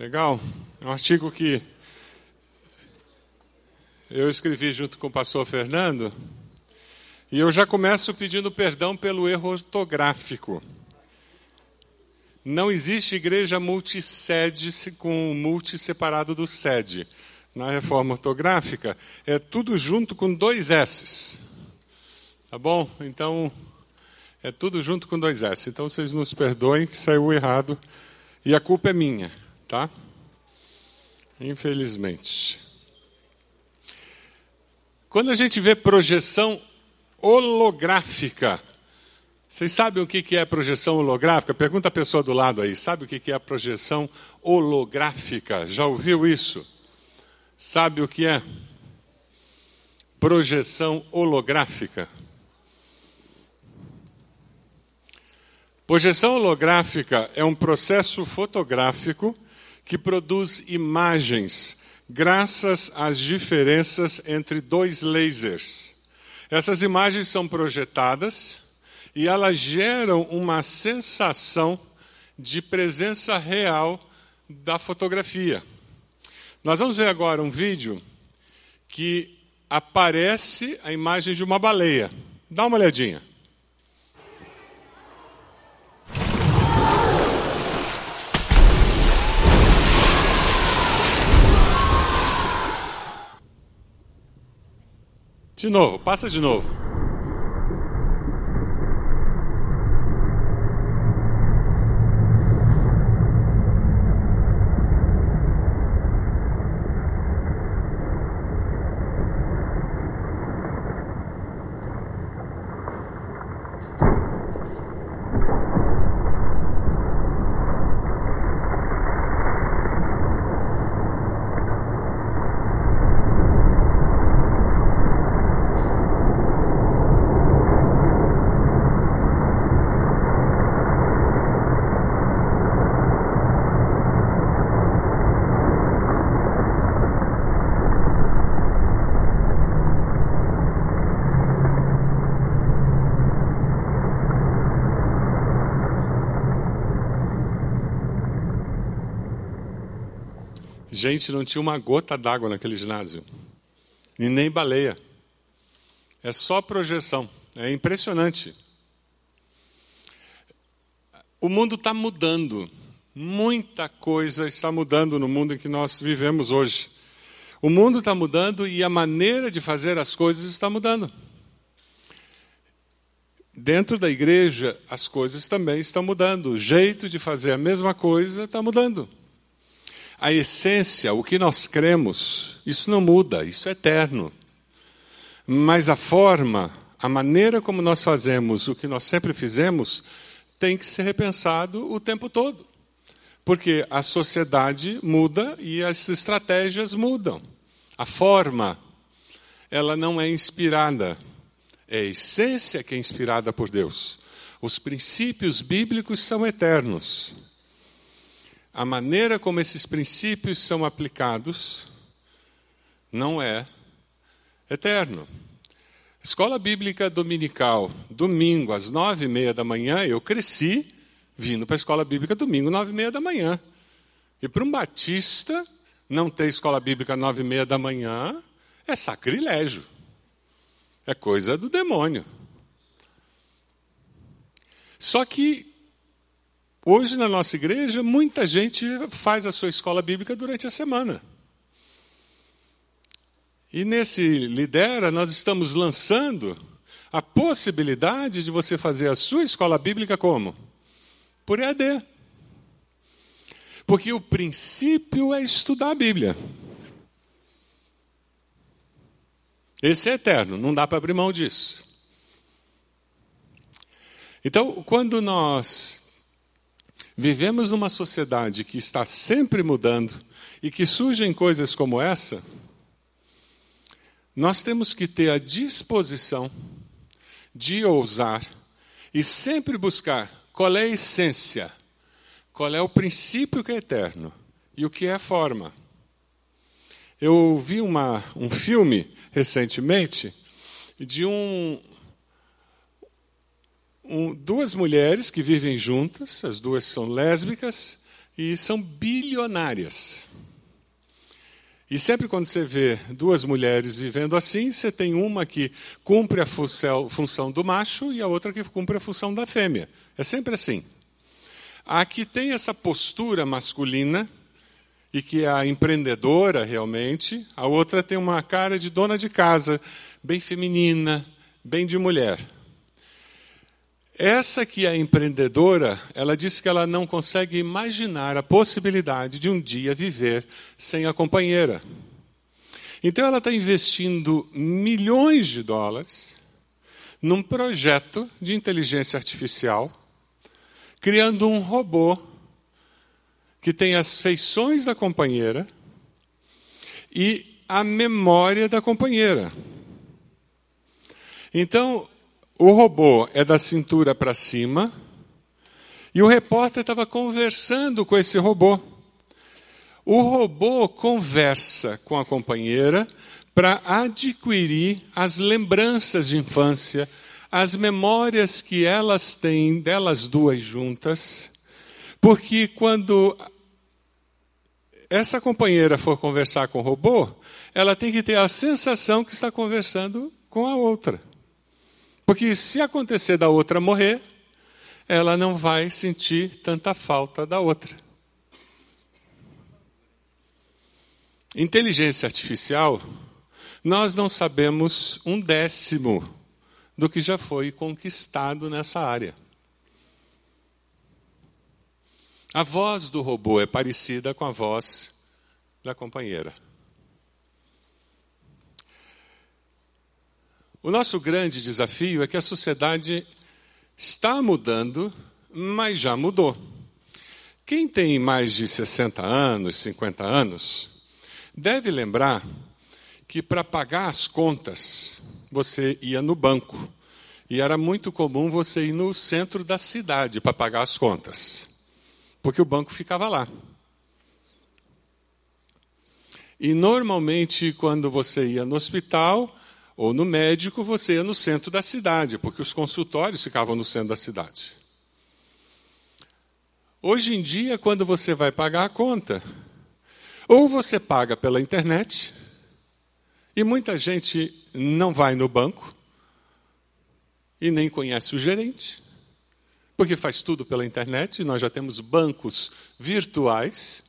Legal. É um artigo que eu escrevi junto com o pastor Fernando. E eu já começo pedindo perdão pelo erro ortográfico. Não existe igreja multisede com multi separado do sede. Na reforma ortográfica, é tudo junto com dois S's. Tá bom? Então, é tudo junto com dois S. Então, vocês nos perdoem que saiu errado. E a culpa é minha, tá? Infelizmente. Quando a gente vê projeção holográfica, vocês sabem o que é projeção holográfica? Pergunta a pessoa do lado aí, sabe o que é projeção holográfica? Já ouviu isso? Sabe o que é? Projeção holográfica. Projeção holográfica é um processo fotográfico que produz imagens graças às diferenças entre dois lasers. Essas imagens são projetadas e elas geram uma sensação de presença real da fotografia. Nós vamos ver agora um vídeo que aparece a imagem de uma baleia. Dá uma olhadinha. De novo, passa de novo. Gente, não tinha uma gota d'água naquele ginásio. E nem baleia. É só projeção. É impressionante. O mundo está mudando. Muita coisa está mudando no mundo em que nós vivemos hoje. O mundo está mudando e a maneira de fazer as coisas está mudando. Dentro da igreja, as coisas também estão mudando. O jeito de fazer a mesma coisa está mudando. A essência, o que nós cremos, isso não muda, isso é eterno. Mas a forma, a maneira como nós fazemos o que nós sempre fizemos, tem que ser repensado o tempo todo. Porque a sociedade muda e as estratégias mudam. A forma, ela não é inspirada. É a essência que é inspirada por Deus. Os princípios bíblicos são eternos a maneira como esses princípios são aplicados não é eterno. Escola Bíblica Dominical, domingo, às nove e meia da manhã, eu cresci vindo para a Escola Bíblica domingo, nove e meia da manhã. E para um batista, não ter Escola Bíblica nove e meia da manhã é sacrilégio. É coisa do demônio. Só que Hoje, na nossa igreja, muita gente faz a sua escola bíblica durante a semana. E nesse Lidera, nós estamos lançando a possibilidade de você fazer a sua escola bíblica como? Por EAD. Porque o princípio é estudar a Bíblia. Esse é eterno, não dá para abrir mão disso. Então, quando nós Vivemos numa sociedade que está sempre mudando e que surgem coisas como essa. Nós temos que ter a disposição de ousar e sempre buscar qual é a essência, qual é o princípio que é eterno e o que é forma. Eu vi uma, um filme recentemente de um, um, duas mulheres que vivem juntas, as duas são lésbicas, e são bilionárias. E sempre quando você vê duas mulheres vivendo assim, você tem uma que cumpre a função do macho e a outra que cumpre a função da fêmea. É sempre assim. A que tem essa postura masculina e que é a empreendedora realmente, a outra tem uma cara de dona de casa, bem feminina, bem de mulher. Essa que é empreendedora, ela diz que ela não consegue imaginar a possibilidade de um dia viver sem a companheira. Então ela está investindo milhões de dólares num projeto de inteligência artificial, criando um robô que tem as feições da companheira e a memória da companheira. Então, o robô é da cintura para cima e o repórter estava conversando com esse robô. O robô conversa com a companheira para adquirir as lembranças de infância, as memórias que elas têm delas duas juntas, porque quando essa companheira for conversar com o robô, ela tem que ter a sensação que está conversando com a outra. Porque se acontecer da outra morrer, ela não vai sentir tanta falta da outra. Inteligência artificial, nós não sabemos um décimo do que já foi conquistado nessa área. A voz do robô é parecida com a voz da companheira. O nosso grande desafio é que a sociedade está mudando, mas já mudou. Quem tem mais de 60 anos, 50 anos, deve lembrar que para pagar as contas você ia no banco. E era muito comum você ir no centro da cidade para pagar as contas, porque o banco ficava lá. E normalmente, quando você ia no hospital, ou no médico, você ia no centro da cidade, porque os consultórios ficavam no centro da cidade. Hoje em dia, quando você vai pagar a conta, ou você paga pela internet, e muita gente não vai no banco e nem conhece o gerente, porque faz tudo pela internet, e nós já temos bancos virtuais.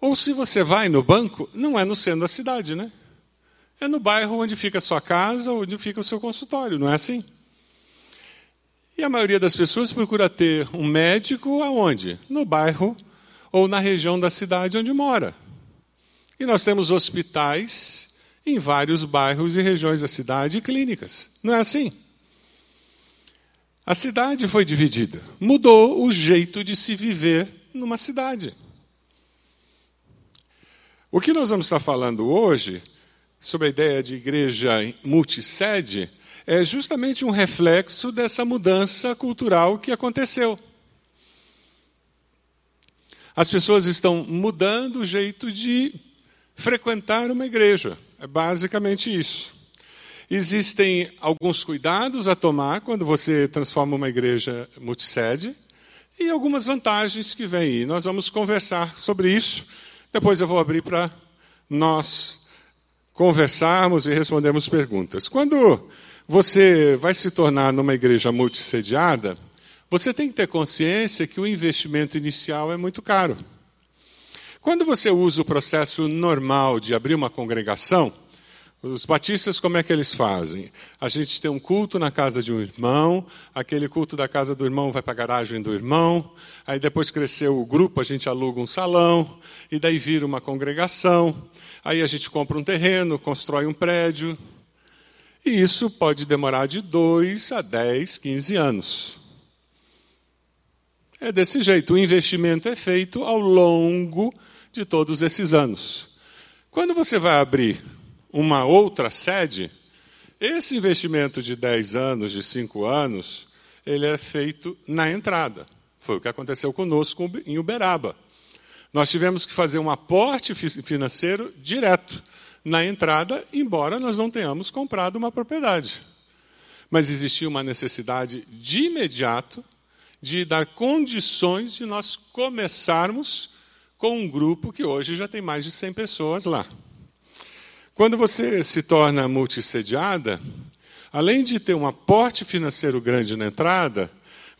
Ou se você vai no banco, não é no centro da cidade, né? É no bairro onde fica a sua casa, onde fica o seu consultório, não é assim? E a maioria das pessoas procura ter um médico aonde? No bairro ou na região da cidade onde mora. E nós temos hospitais em vários bairros e regiões da cidade e clínicas. Não é assim? A cidade foi dividida. Mudou o jeito de se viver numa cidade. O que nós vamos estar falando hoje, sobre a ideia de igreja multisede, é justamente um reflexo dessa mudança cultural que aconteceu. As pessoas estão mudando o jeito de frequentar uma igreja. É basicamente isso. Existem alguns cuidados a tomar quando você transforma uma igreja multisede e algumas vantagens que vêm aí. Nós vamos conversar sobre isso depois eu vou abrir para nós conversarmos e respondermos perguntas. Quando você vai se tornar numa igreja multissediada, você tem que ter consciência que o investimento inicial é muito caro. Quando você usa o processo normal de abrir uma congregação, os batistas, como é que eles fazem? A gente tem um culto na casa de um irmão, aquele culto da casa do irmão vai para a garagem do irmão, aí depois cresceu o grupo, a gente aluga um salão, e daí vira uma congregação, aí a gente compra um terreno, constrói um prédio, e isso pode demorar de 2 a 10, 15 anos. É desse jeito, o investimento é feito ao longo de todos esses anos. Quando você vai abrir uma outra sede, esse investimento de 10 anos, de 5 anos, ele é feito na entrada. Foi o que aconteceu conosco em Uberaba. Nós tivemos que fazer um aporte financeiro direto na entrada, embora nós não tenhamos comprado uma propriedade. Mas existia uma necessidade de imediato de dar condições de nós começarmos com um grupo que hoje já tem mais de 100 pessoas lá. Quando você se torna multissediada, além de ter um aporte financeiro grande na entrada,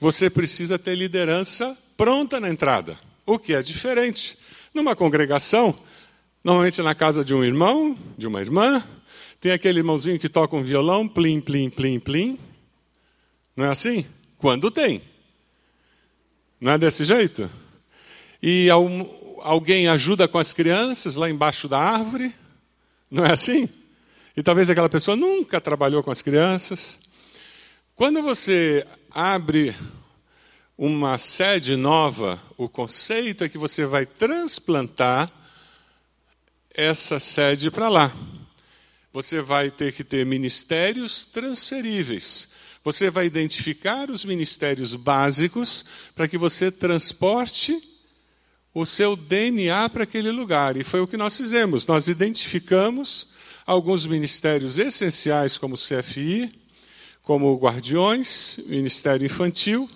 você precisa ter liderança pronta na entrada, o que é diferente. Numa congregação, normalmente na casa de um irmão, de uma irmã, tem aquele irmãozinho que toca um violão, plim, plim, plim, plim. Não é assim? Quando tem. Não é desse jeito? E alguém ajuda com as crianças lá embaixo da árvore? Não é assim? E talvez aquela pessoa nunca trabalhou com as crianças. Quando você abre uma sede nova, o conceito é que você vai transplantar essa sede para lá. Você vai ter que ter ministérios transferíveis. Você vai identificar os ministérios básicos para que você transporte o seu DNA para aquele lugar. E foi o que nós fizemos. Nós identificamos alguns ministérios essenciais, como o CFI, como o Guardiões, Ministério Infantil,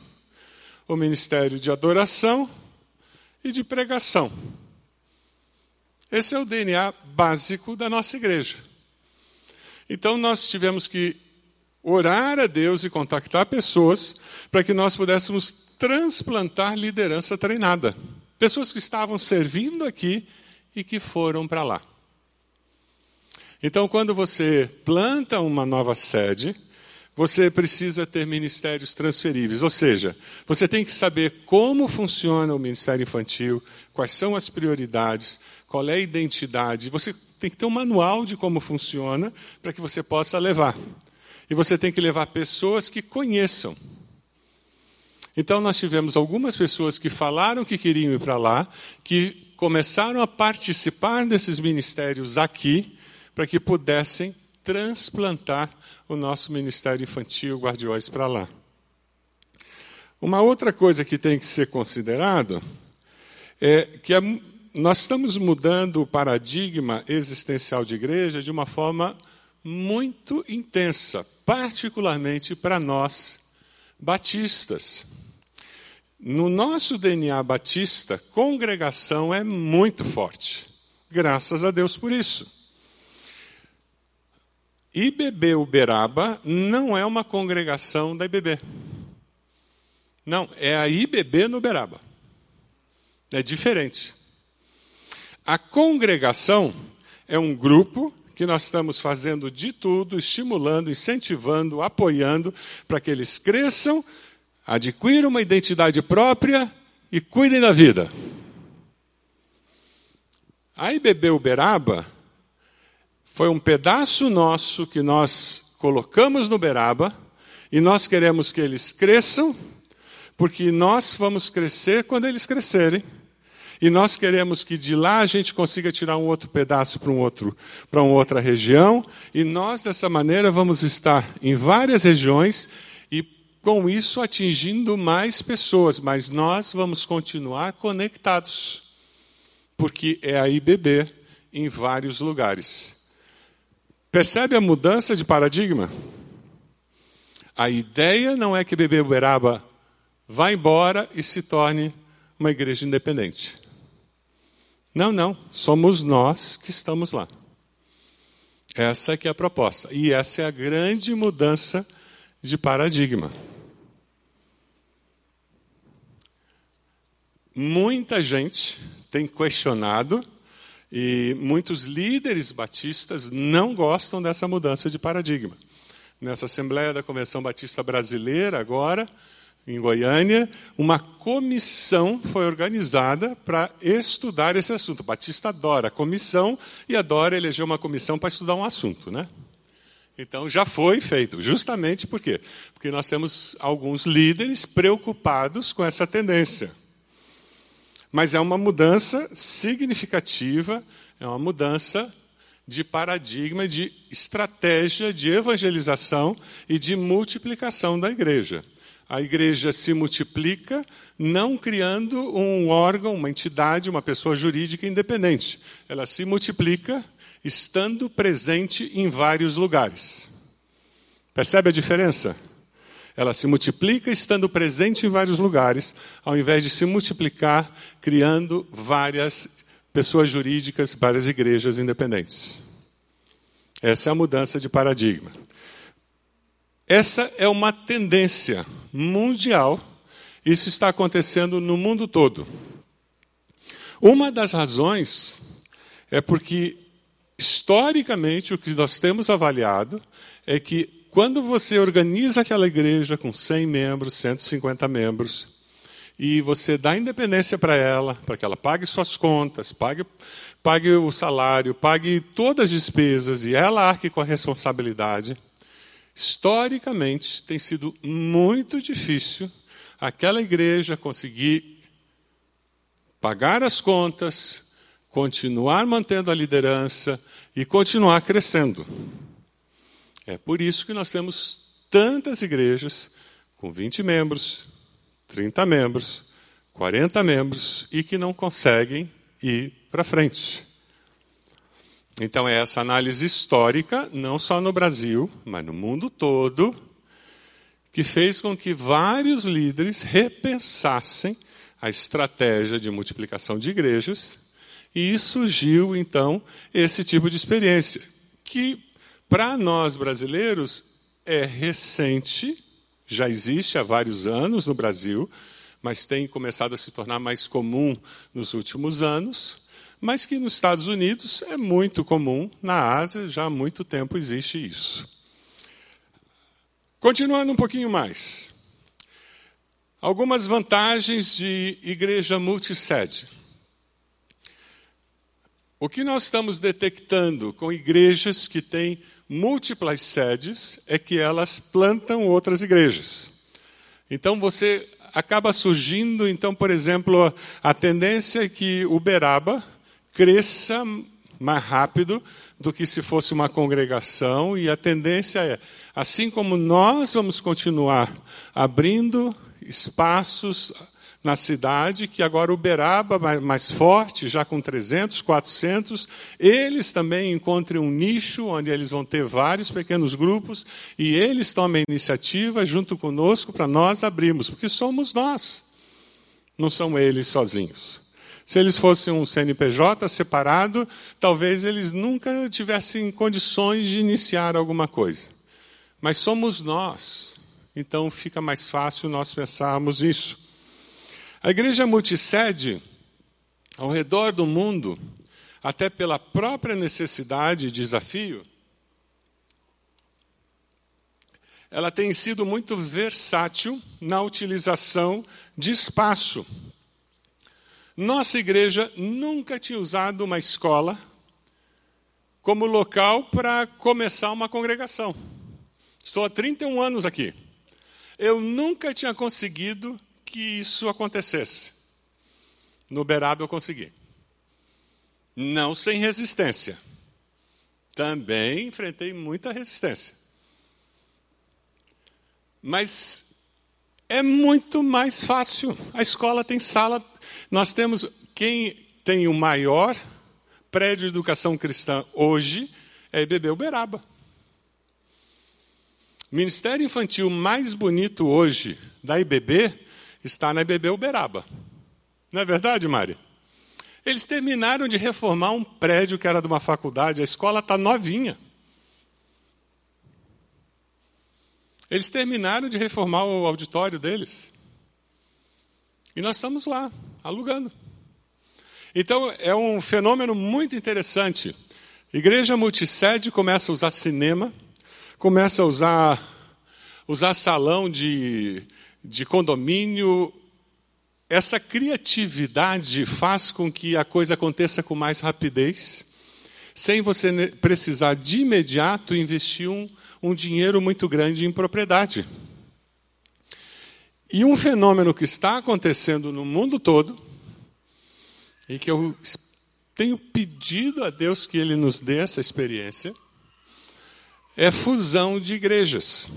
o Ministério de Adoração e de Pregação. Esse é o DNA básico da nossa igreja. Então nós tivemos que orar a Deus e contactar pessoas para que nós pudéssemos transplantar liderança treinada. Pessoas que estavam servindo aqui e que foram para lá. Então, quando você planta uma nova sede, você precisa ter ministérios transferíveis, ou seja, você tem que saber como funciona o ministério infantil, quais são as prioridades, qual é a identidade. Você tem que ter um manual de como funciona para que você possa levar. E você tem que levar pessoas que conheçam. Então, nós tivemos algumas pessoas que falaram que queriam ir para lá, que começaram a participar desses ministérios aqui, para que pudessem transplantar o nosso ministério infantil Guardiões para lá. Uma outra coisa que tem que ser considerado é que nós estamos mudando o paradigma existencial de igreja de uma forma muito intensa, particularmente para nós batistas. No nosso DNA batista, congregação é muito forte. Graças a Deus por isso. IBB Uberaba não é uma congregação da IBB. Não, é a IBB no Uberaba. É diferente. A congregação é um grupo que nós estamos fazendo de tudo, estimulando, incentivando, apoiando, para que eles cresçam, adquiram uma identidade própria e cuidem da vida. A IBB Uberaba foi um pedaço nosso que nós colocamos no Beraba e nós queremos que eles cresçam, porque nós vamos crescer quando eles crescerem. E nós queremos que de lá a gente consiga tirar um outro pedaço para um outro, para uma outra região, e nós dessa maneira vamos estar em várias regiões e com isso atingindo mais pessoas, mas nós vamos continuar conectados, porque é aí beber em vários lugares. Percebe a mudança de paradigma? A ideia não é que Bebê Uberaba vá embora e se torne uma igreja independente. Não, não. Somos nós que estamos lá. Essa que é a proposta. E essa é a grande mudança de paradigma. Muita gente tem questionado e muitos líderes batistas não gostam dessa mudança de paradigma. Nessa Assembleia da Convenção Batista Brasileira, agora, em Goiânia, uma comissão foi organizada para estudar esse assunto. Batista adora a comissão e adora eleger uma comissão para estudar um assunto, né? Então já foi feito, justamente por quê? Porque nós temos alguns líderes preocupados com essa tendência. Mas é uma mudança significativa, é uma mudança de paradigma, de estratégia de evangelização e de multiplicação da igreja. A igreja se multiplica não criando um órgão, uma entidade, uma pessoa jurídica independente. Ela se multiplica estando presente em vários lugares. Percebe a diferença? Ela se multiplica estando presente em vários lugares, ao invés de se multiplicar criando várias pessoas jurídicas, várias igrejas independentes. Essa é a mudança de paradigma. Essa é uma tendência mundial. Isso está acontecendo no mundo todo. Uma das razões é porque, historicamente, o que nós temos avaliado é que quando você organiza aquela igreja com 100 membros, 150 membros, e você dá independência para ela, para que ela pague suas contas, pague, pague o salário, pague todas as despesas e ela arque com a responsabilidade, historicamente tem sido muito difícil aquela igreja conseguir pagar as contas, continuar mantendo a liderança e continuar crescendo. É por isso que nós temos tantas igrejas com 20 membros, 30 membros, 40 membros e que não conseguem ir para frente. Então, é essa análise histórica, não só no Brasil, mas no mundo todo, que fez com que vários líderes repensassem a estratégia de multiplicação de igrejas, e surgiu, então, esse tipo de experiência, que para nós brasileiros, é recente, já existe há vários anos no Brasil, mas tem começado a se tornar mais comum nos últimos anos, mas que nos Estados Unidos é muito comum, na Ásia já há muito tempo existe isso. Continuando um pouquinho mais. Algumas vantagens de igreja multissede. O que nós estamos detectando com igrejas que têm múltiplas sedes é que elas plantam outras igrejas. Então você acaba surgindo, então, por exemplo, a tendência é que Uberaba cresça mais rápido do que se fosse uma congregação, e a tendência é, assim como nós vamos continuar abrindo espaços na cidade, que agora Uberaba, mais forte, já com 300, 400, eles também encontrem um nicho onde eles vão ter vários pequenos grupos e eles tomam a iniciativa junto conosco para nós abrirmos, porque somos nós, não são eles sozinhos. Se eles fossem um CNPJ separado, talvez eles nunca tivessem condições de iniciar alguma coisa. Mas somos nós, então fica mais fácil nós pensarmos isso. A igreja multisede, ao redor do mundo, até pela própria necessidade e desafio, ela tem sido muito versátil na utilização de espaço. Nossa igreja nunca tinha usado uma escola como local para começar uma congregação. Estou há 31 anos aqui. Eu nunca tinha conseguido que isso acontecesse. No Beraba eu consegui. Não sem resistência. Também enfrentei muita resistência. Mas é muito mais fácil. A escola tem sala. Nós temos. Quem tem o maior prédio de educação cristã hoje é IBB Uberaba. O Ministério Infantil mais bonito hoje da IBB está na IBB Uberaba. Não é verdade, Mari? Eles terminaram de reformar um prédio que era de uma faculdade, a escola está novinha. Eles terminaram de reformar o auditório deles. E nós estamos lá, alugando. Então, é um fenômeno muito interessante. Igreja multisede começa a usar cinema, começa a usar, usar salão de de condomínio, essa criatividade faz com que a coisa aconteça com mais rapidez, sem você precisar de imediato investir um, um dinheiro muito grande em propriedade. E um fenômeno que está acontecendo no mundo todo, e que eu tenho pedido a Deus que Ele nos dê essa experiência, é fusão de igrejas.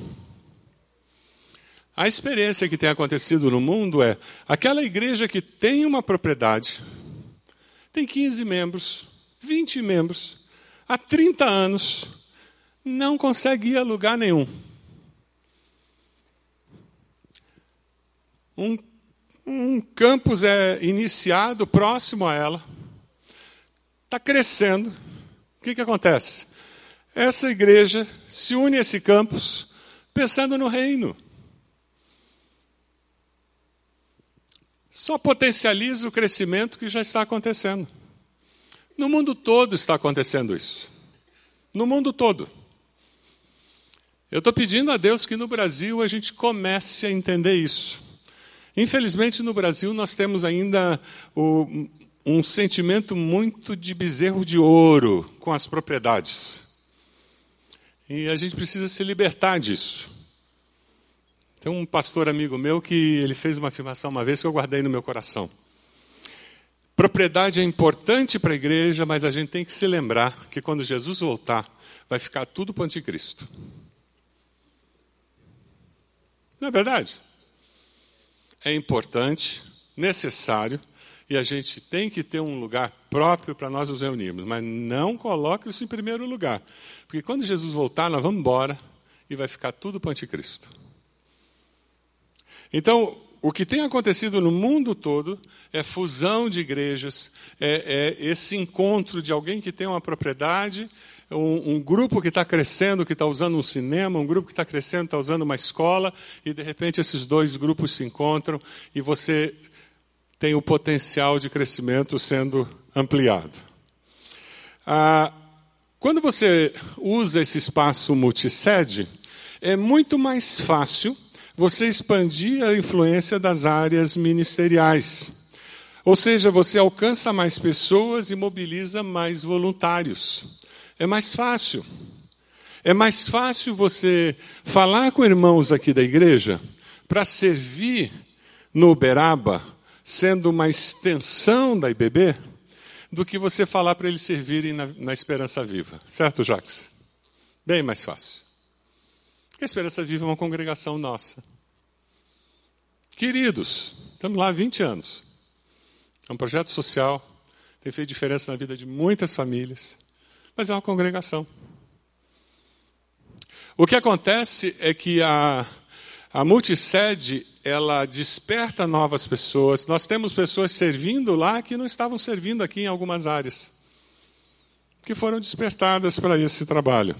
A experiência que tem acontecido no mundo é aquela igreja que tem uma propriedade, tem 15 membros, 20 membros, há 30 anos, não consegue ir a lugar nenhum. um, um campus é iniciado próximo a ela, está crescendo. O que, que acontece? Essa igreja se une a esse campus pensando no reino. Só potencializa o crescimento que já está acontecendo. No mundo todo está acontecendo isso. No mundo todo. Eu estou pedindo a Deus que no Brasil a gente comece a entender isso. Infelizmente, no Brasil, nós temos ainda o, um sentimento muito de bezerro de ouro com as propriedades. E a gente precisa se libertar disso. Tem um pastor amigo meu que ele fez uma afirmação uma vez que eu guardei no meu coração. Propriedade é importante para a igreja, mas a gente tem que se lembrar que quando Jesus voltar, vai ficar tudo para o anticristo. Não é verdade? É importante, necessário, e a gente tem que ter um lugar próprio para nós nos reunirmos, mas não coloque isso em primeiro lugar. Porque quando Jesus voltar, nós vamos embora e vai ficar tudo para o anticristo. Então, o que tem acontecido no mundo todo é fusão de igrejas, é, é esse encontro de alguém que tem uma propriedade, um, um grupo que está crescendo, que está usando um cinema, um grupo que está crescendo, está usando uma escola, e de repente esses dois grupos se encontram e você tem o potencial de crescimento sendo ampliado. Ah, quando você usa esse espaço multisede, é muito mais fácil você expandir a influência das áreas ministeriais. Ou seja, você alcança mais pessoas e mobiliza mais voluntários. É mais fácil. É mais fácil você falar com irmãos aqui da igreja para servir no Uberaba, sendo uma extensão da IBB, do que você falar para eles servirem na, na Esperança Viva. Certo, Jacques? Bem mais fácil. A Esperança Viva é uma congregação nossa. Queridos, estamos lá há 20 anos. É um projeto social, tem feito diferença na vida de muitas famílias, mas é uma congregação. O que acontece é que a, a multisede, ela desperta novas pessoas. Nós temos pessoas servindo lá que não estavam servindo aqui em algumas áreas, que foram despertadas para esse trabalho.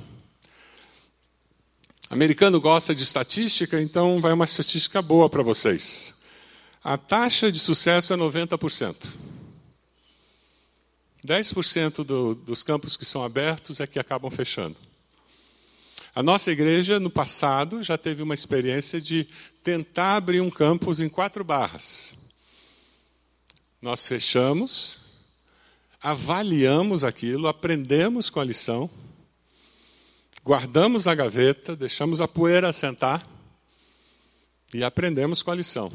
Americano gosta de estatística, então vai uma estatística boa para vocês. A taxa de sucesso é 90%. 10% do, dos campos que são abertos é que acabam fechando. A nossa igreja, no passado, já teve uma experiência de tentar abrir um campus em quatro barras. Nós fechamos, avaliamos aquilo, aprendemos com a lição guardamos na gaveta, deixamos a poeira assentar e aprendemos com a lição.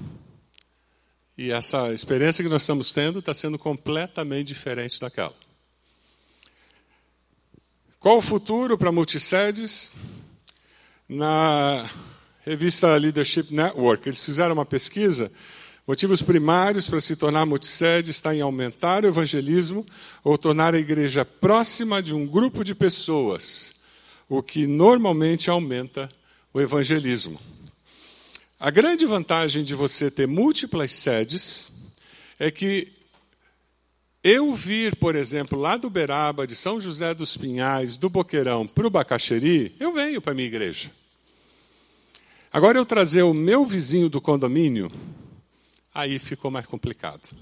E essa experiência que nós estamos tendo está sendo completamente diferente daquela. Qual o futuro para multisedes? Na revista Leadership Network, eles fizeram uma pesquisa. Motivos primários para se tornar multisede está em aumentar o evangelismo ou tornar a igreja próxima de um grupo de pessoas o que normalmente aumenta o evangelismo. A grande vantagem de você ter múltiplas sedes é que eu vir, por exemplo, lá do Beraba, de São José dos Pinhais, do Boqueirão para o Bacaxeri, eu venho para a minha igreja. Agora eu trazer o meu vizinho do condomínio, aí ficou mais complicado.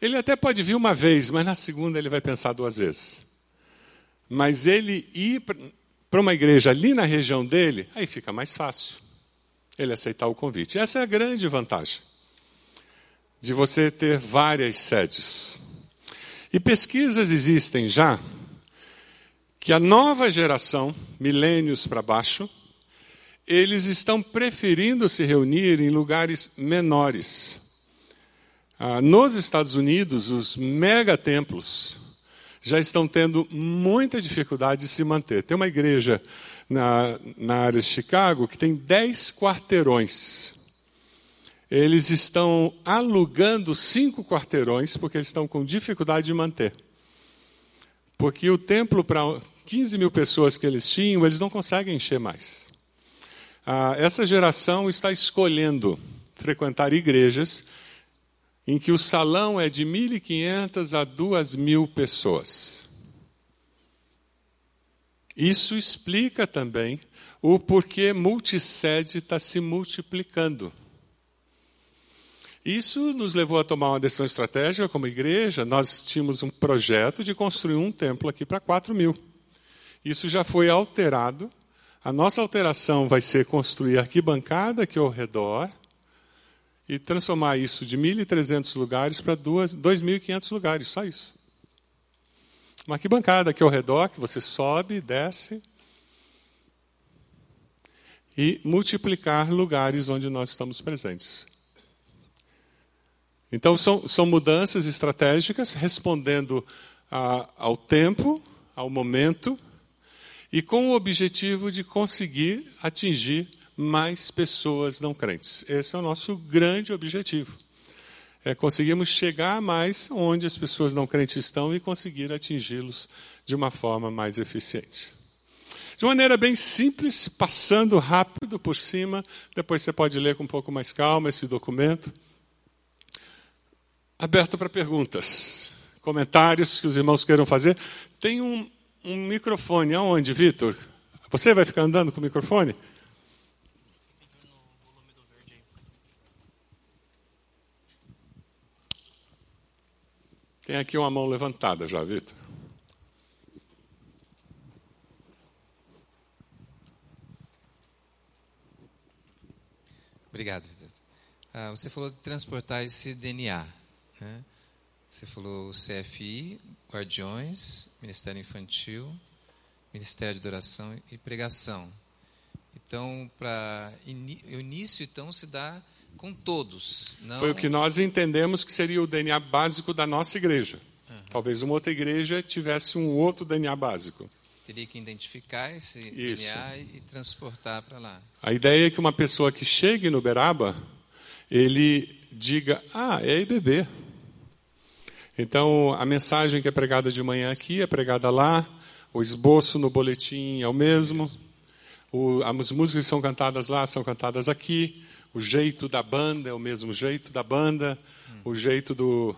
Ele até pode vir uma vez, mas na segunda ele vai pensar duas vezes. Mas ele ir para uma igreja ali na região dele, aí fica mais fácil ele aceitar o convite. Essa é a grande vantagem de você ter várias sedes. E pesquisas existem já que a nova geração, milênios para baixo, eles estão preferindo se reunir em lugares menores. Ah, nos Estados Unidos, os megatemplos já estão tendo muita dificuldade de se manter. Tem uma igreja na, na área de Chicago que tem 10 quarteirões. Eles estão alugando cinco quarteirões porque eles estão com dificuldade de manter. Porque o templo, para 15 mil pessoas que eles tinham, eles não conseguem encher mais. Ah, essa geração está escolhendo frequentar igrejas em que o salão é de 1.500 a 2.000 pessoas. Isso explica também o porquê multisede está se multiplicando. Isso nos levou a tomar uma decisão estratégica como igreja. Nós tínhamos um projeto de construir um templo aqui para 4 mil. Isso já foi alterado. A nossa alteração vai ser construir arquibancada aqui ao redor e transformar isso de 1.300 lugares para 2.500 lugares, só isso. Uma arquibancada aqui ao redor, que você sobe, desce, e multiplicar lugares onde nós estamos presentes. Então, são, são mudanças estratégicas respondendo a, ao tempo, ao momento, e com o objetivo de conseguir atingir mais pessoas não crentes. Esse é o nosso grande objetivo. É conseguirmos chegar mais onde as pessoas não crentes estão e conseguir atingi-los de uma forma mais eficiente. De maneira bem simples, passando rápido por cima, depois você pode ler com um pouco mais calma esse documento. Aberto para perguntas, comentários que os irmãos queiram fazer. Tem um, um microfone, aonde, Vitor? Você vai ficar andando com o microfone? Tem aqui uma mão levantada já, Vitor. Obrigado, Vitor. Ah, você falou de transportar esse DNA. Né? Você falou CFI, Guardiões, Ministério Infantil, Ministério de Adoração e Pregação. Então, para o início, então, se dá com todos. Não... Foi o que nós entendemos que seria o DNA básico da nossa igreja. Uhum. Talvez uma outra igreja tivesse um outro DNA básico. Teria que identificar esse Isso. DNA e transportar para lá. A ideia é que uma pessoa que chegue no Beraba, ele diga, ah, é IBB. Então, a mensagem que é pregada de manhã aqui é pregada lá, o esboço no boletim é o mesmo, o, as músicas que são cantadas lá são cantadas aqui, o jeito da banda é o mesmo jeito da banda, hum. o jeito do,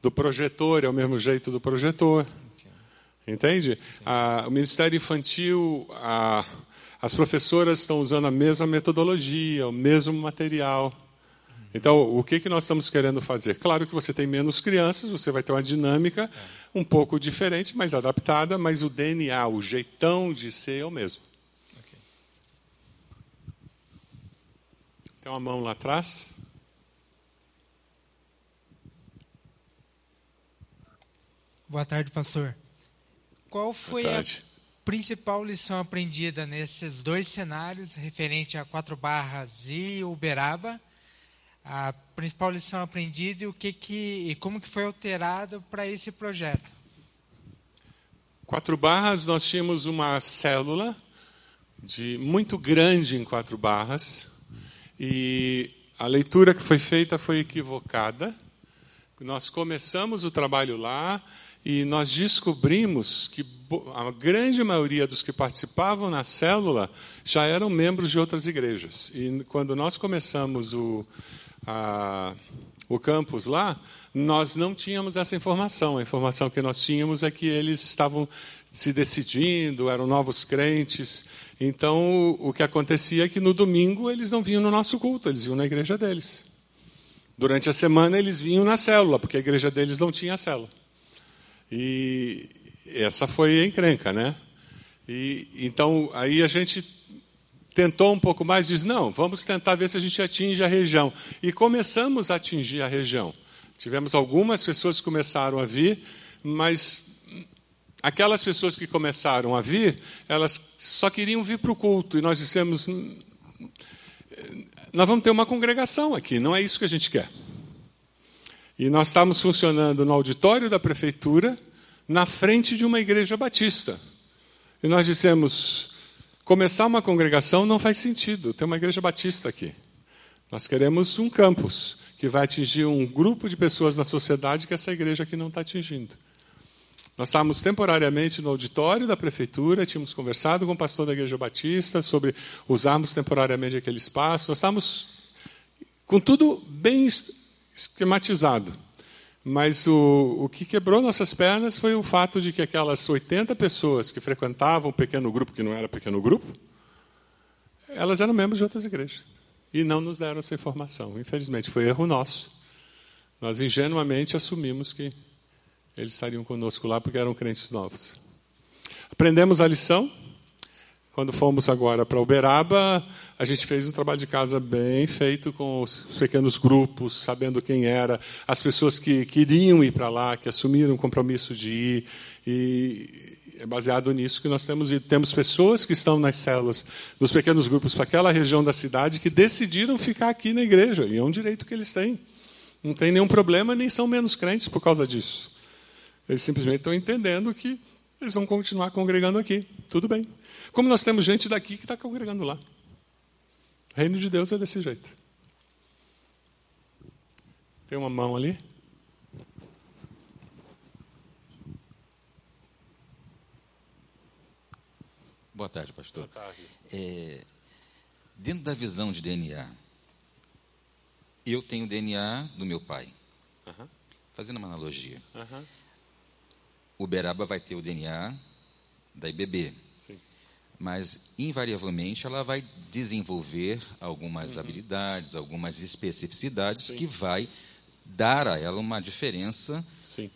do projetor é o mesmo jeito do projetor. Entende? o Ministério Infantil, a, as professoras estão usando a mesma metodologia, o mesmo material. Então, o que, que nós estamos querendo fazer? Claro que você tem menos crianças, você vai ter uma dinâmica um pouco diferente, mais adaptada, mas o DNA, o jeitão de ser é o mesmo. Tem uma mão lá atrás. Boa tarde, pastor. Qual foi a principal lição aprendida nesses dois cenários, referente a quatro barras e Uberaba? A principal lição aprendida e o que que e como que foi alterado para esse projeto? Quatro barras, nós tínhamos uma célula de muito grande em quatro barras e a leitura que foi feita foi equivocada. Nós começamos o trabalho lá e nós descobrimos que a grande maioria dos que participavam na célula já eram membros de outras igrejas. E quando nós começamos o, a, o campus lá, nós não tínhamos essa informação. A informação que nós tínhamos é que eles estavam se decidindo, eram novos crentes. Então, o que acontecia é que no domingo eles não vinham no nosso culto, eles iam na igreja deles. Durante a semana eles vinham na célula, porque a igreja deles não tinha célula. E essa foi a encrenca, né? E, então, aí a gente tentou um pouco mais, diz, não, vamos tentar ver se a gente atinge a região. E começamos a atingir a região. Tivemos algumas pessoas que começaram a vir, mas aquelas pessoas que começaram a vir, elas só queriam vir para o culto. E nós dissemos: nós vamos ter uma congregação aqui, não é isso que a gente quer. E nós estávamos funcionando no auditório da prefeitura, na frente de uma igreja batista. E nós dissemos: começar uma congregação não faz sentido, tem uma igreja batista aqui. Nós queremos um campus que vai atingir um grupo de pessoas na sociedade que essa igreja aqui não está atingindo. Nós estávamos temporariamente no auditório da prefeitura, tínhamos conversado com o pastor da Igreja Batista sobre usarmos temporariamente aquele espaço. Nós estávamos com tudo bem esquematizado. Mas o, o que quebrou nossas pernas foi o fato de que aquelas 80 pessoas que frequentavam o pequeno grupo, que não era pequeno grupo, elas eram membros de outras igrejas. E não nos deram essa informação. Infelizmente, foi erro nosso. Nós ingenuamente assumimos que eles estariam conosco lá porque eram crentes novos. Aprendemos a lição. Quando fomos agora para Uberaba, a gente fez um trabalho de casa bem feito com os pequenos grupos, sabendo quem era, as pessoas que queriam ir para lá, que assumiram o compromisso de ir. E é baseado nisso que nós temos e temos pessoas que estão nas células dos pequenos grupos para aquela região da cidade que decidiram ficar aqui na igreja, e é um direito que eles têm. Não tem nenhum problema, nem são menos crentes por causa disso. Eles simplesmente estão entendendo que eles vão continuar congregando aqui. Tudo bem. Como nós temos gente daqui que está congregando lá. O reino de Deus é desse jeito. Tem uma mão ali. Boa tarde, pastor. Boa tarde. É, dentro da visão de DNA, eu tenho o DNA do meu pai. Uhum. Fazendo uma analogia. Uhum. Uberaba vai ter o DNA da IBB. Sim. Mas, invariavelmente, ela vai desenvolver algumas Uhum. habilidades, algumas especificidades Sim. que vai dar a ela uma diferença Sim.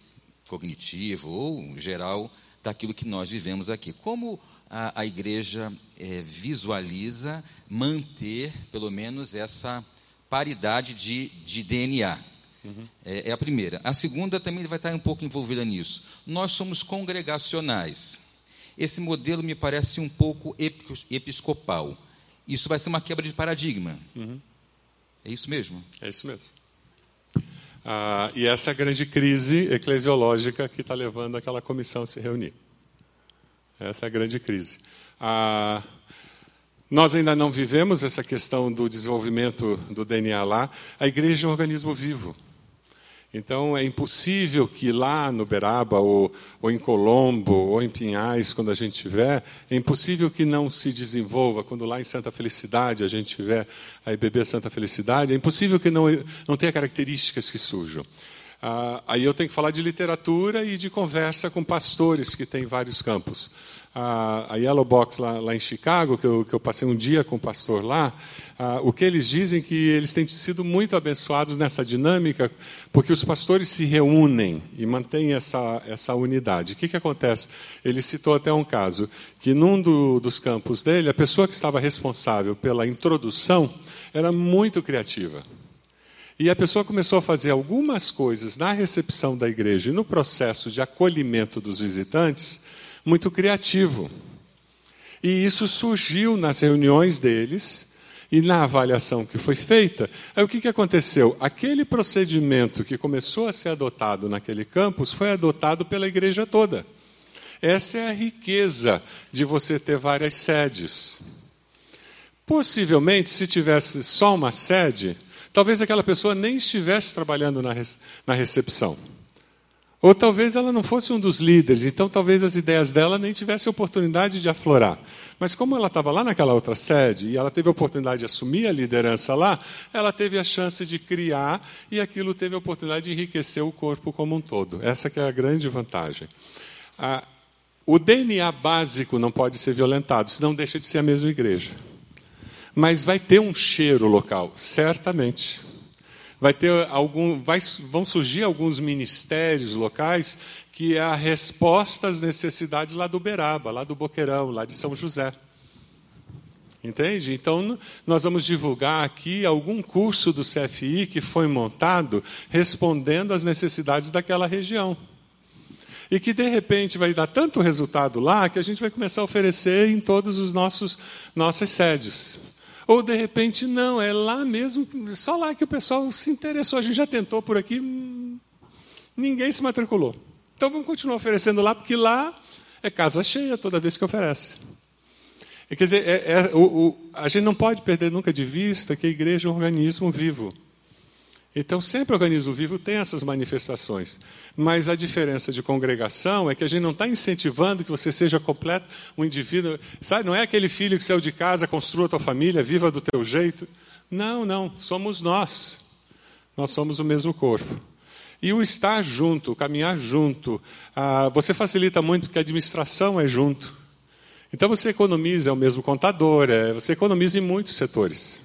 cognitiva ou geral daquilo que nós vivemos aqui. Como a, a igreja eh, visualiza manter, pelo menos, essa paridade de, de DNA? É, é a primeira. A segunda também vai estar um pouco envolvida nisso. Nós somos congregacionais. Esse modelo me parece um pouco epi- episcopal. Isso vai ser uma quebra de paradigma. É isso mesmo? É isso mesmo. Ah, e essa é a grande crise eclesiológica que está levando aquela comissão a se reunir. Essa é a grande crise. Ah, nós ainda não vivemos essa questão do desenvolvimento do DNA lá. A igreja é um organismo vivo. Então, é impossível que lá no Beraba, ou, ou em Colombo, ou em Pinhais, quando a gente tiver, é impossível que não se desenvolva. Quando lá em Santa Felicidade a gente tiver a IBB Santa Felicidade, é impossível que não, não tenha características que surjam. Ah, aí eu tenho que falar de literatura e de conversa com pastores que têm vários campos. A, a Yellow Box lá, lá em Chicago, que eu, que eu, passei um dia com o pastor lá, ah, o que eles dizem é que eles têm sido muito abençoados nessa dinâmica, porque os pastores se reúnem e mantêm essa, essa unidade. O que, que acontece? Ele citou até um caso, que num do, dos campos dele, a pessoa que estava responsável pela introdução era muito criativa. E a pessoa começou a fazer algumas coisas na recepção da igreja e no processo de acolhimento dos visitantes muito criativo. E isso surgiu nas reuniões deles e na avaliação que foi feita. Aí o que, que aconteceu? Aquele procedimento que começou a ser adotado naquele campus foi adotado pela igreja toda. Essa é a riqueza de você ter várias sedes. Possivelmente, se tivesse só uma sede, talvez aquela pessoa nem estivesse trabalhando na, na recepção. Ou talvez ela não fosse um dos líderes, então talvez as ideias dela nem tivessem oportunidade de aflorar. Mas como ela estava lá naquela outra sede e ela teve a oportunidade de assumir a liderança lá, ela teve a chance de criar e aquilo teve a oportunidade de enriquecer o corpo como um todo. Essa que é a grande vantagem. Ah, o DNA básico não pode ser violentado, senão deixa de ser a mesma igreja. Mas vai ter um cheiro local, certamente vai ter algum, vai, vão surgir alguns ministérios locais que é a resposta às necessidades lá do Beraba, lá do Boqueirão, lá de São José. Entende? Então, nós vamos divulgar aqui algum curso do CFI que foi montado respondendo às necessidades daquela região. E que, de repente, vai dar tanto resultado lá que a gente vai começar a oferecer em todos os nossos nossas sedes. Ou de repente não, é lá mesmo, só lá que o pessoal se interessou. A gente já tentou por aqui, ninguém se matriculou. Então vamos continuar oferecendo lá, porque lá é casa cheia toda vez que oferece. É, quer dizer, é, é, o, o, a gente não pode perder nunca de vista que a igreja é um organismo vivo. Então, sempre o organismo vivo tem essas manifestações. Mas a diferença de congregação é que a gente não está incentivando que você seja completo, um indivíduo. Sabe, não é aquele filho que saiu de casa, construa a tua família, viva do teu jeito. Não, não, somos nós. Nós somos o mesmo corpo. E o estar junto, o caminhar junto, ah, você facilita muito porque a administração é junto. Então você economiza, é o mesmo contador, é, você economiza em muitos setores.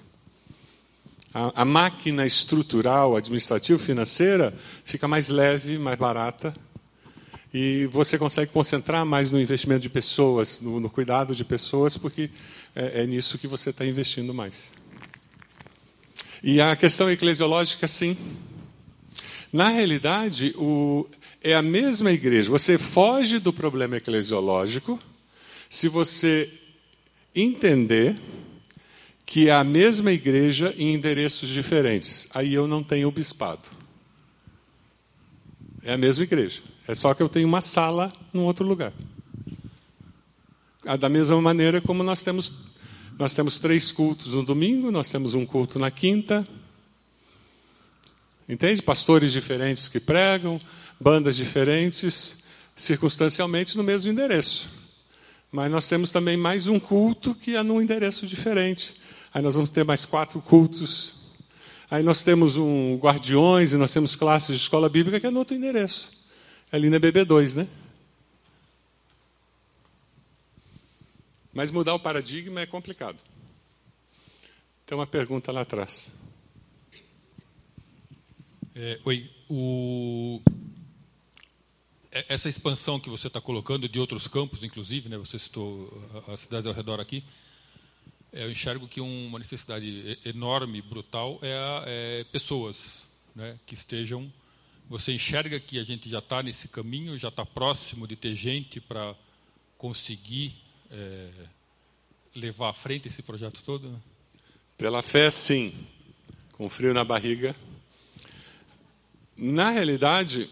A, a máquina estrutural, administrativa, financeira, fica mais leve, mais barata, e você consegue concentrar mais no investimento de pessoas, no, no cuidado de pessoas, porque é, é nisso que você está investindo mais. E a questão eclesiológica, sim. Na realidade, o, é a mesma igreja. Você foge do problema eclesiológico se você entender que é a mesma igreja em endereços diferentes. Aí eu não tenho bispado. É a mesma igreja. É só que eu tenho uma sala num outro lugar. Da mesma maneira como nós temos nós temos três cultos no domingo, nós temos um culto na quinta. Entende? Pastores diferentes que pregam, bandas diferentes, circunstancialmente no mesmo endereço. Mas nós temos também mais um culto que é num endereço diferente. Aí nós vamos ter mais quatro cultos. Aí nós temos um guardiões e nós temos classes de escola bíblica que é no outro endereço. É ali na BB2, né? Mas mudar o paradigma é complicado. Tem uma pergunta lá atrás. É, oi, o... É, essa expansão que você está colocando de outros campos, inclusive, né, você citou as cidades ao redor aqui, eu enxergo que uma necessidade enorme, brutal, é, a, é pessoas né, que estejam. Você enxerga que a gente já está nesse caminho, já está próximo de ter gente para conseguir é, levar à frente esse projeto todo? Pela fé, sim. Com frio na barriga. Na realidade,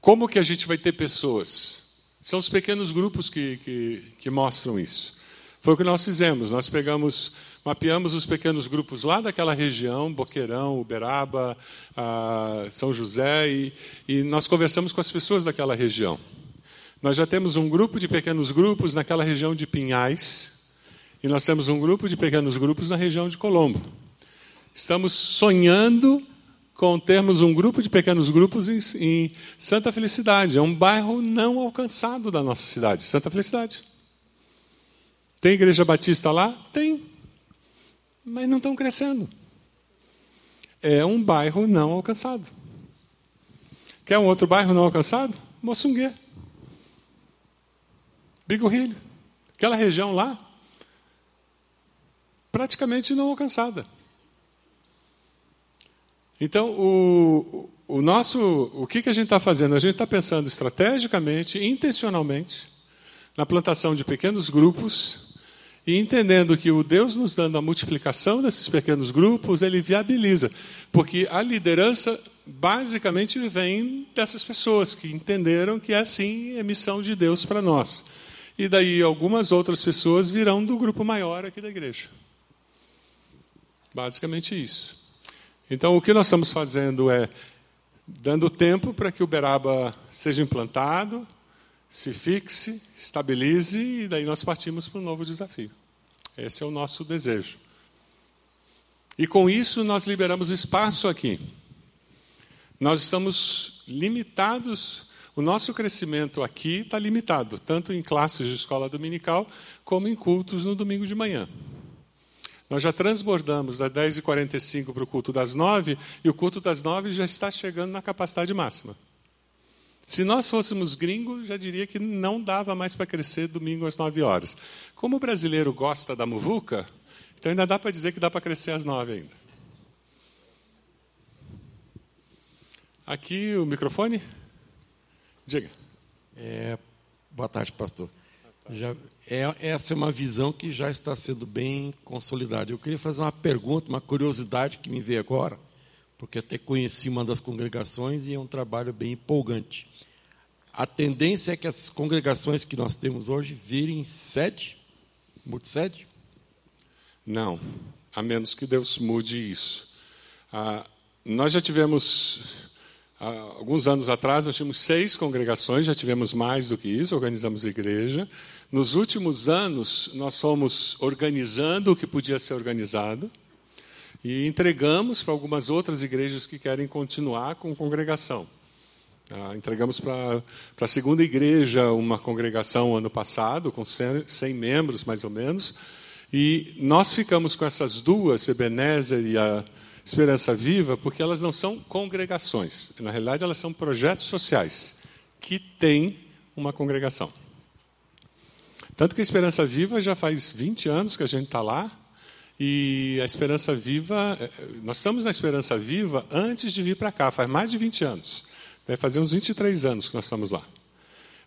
como que a gente vai ter pessoas? São os pequenos grupos que, que, que mostram isso. Foi o que nós fizemos. Nós pegamos, mapeamos os pequenos grupos lá daquela região, Boqueirão, Uberaba, ah, São José, e, e nós conversamos com as pessoas daquela região. Nós já temos um grupo de pequenos grupos naquela região de Pinhais, e nós temos um grupo de pequenos grupos na região de Colombo. Estamos sonhando com termos um grupo de pequenos grupos em, em, Santa Felicidade. É um bairro não alcançado da nossa cidade, Santa Felicidade. Tem igreja batista lá? Tem. Mas não estão crescendo. É um bairro não alcançado. Quer um outro bairro não alcançado? Moçunguê. Bigorrilho. Aquela região lá, praticamente não alcançada. Então, o, o nosso, o que, que a gente está fazendo? A gente está pensando estrategicamente, intencionalmente, na plantação de pequenos grupos e entendendo que o Deus nos dando a multiplicação desses pequenos grupos, ele viabiliza, porque a liderança basicamente vem dessas pessoas que entenderam que é assim é missão de Deus para nós e daí algumas outras pessoas virão do grupo maior aqui da igreja. Basicamente isso. Então, o que nós estamos fazendo é dando tempo para que o Beraba seja implantado, se fixe, estabilize e daí nós partimos para um novo desafio. Esse é o nosso desejo. E com isso nós liberamos espaço aqui. Nós estamos limitados o nosso crescimento aqui está limitado, tanto em classes de escola dominical, como em cultos no domingo de manhã. Nós já transbordamos das 10h45 para o culto das 9 e o culto das 9 já está chegando na capacidade máxima. Se nós fôssemos gringos, já diria que não dava mais para crescer domingo às 9 horas. Como o brasileiro gosta da muvuca, então ainda dá para dizer que dá para crescer às 9 ainda. Aqui o microfone. Diga. É, boa tarde, pastor. Já, é, essa é uma visão que já está sendo bem consolidada. Eu queria fazer uma pergunta, uma curiosidade que me veio agora, porque até conheci uma das congregações e é um trabalho bem empolgante. A tendência é que as congregações que nós temos hoje virem sede, multisede? Não, a menos que Deus mude isso. Ah, nós já tivemos Há alguns anos atrás, nós tínhamos seis congregações, já tivemos mais do que isso, organizamos igreja. Nos últimos anos, nós fomos organizando o que podia ser organizado e entregamos para algumas outras igrejas que querem continuar com congregação. Ah, entregamos para a segunda igreja uma congregação ano passado, com 100, 100 membros mais ou menos, e nós ficamos com essas duas, Ebenezer e a Esperança Viva, porque elas não são congregações. Na realidade, elas são projetos sociais que têm uma congregação. Tanto que a Esperança Viva já faz 20 anos que a gente está lá, e a Esperança Viva, eh, nós estamos na Esperança Viva antes de vir para cá, faz mais de 20 anos. Vai fazer uns 23 anos que nós estamos lá.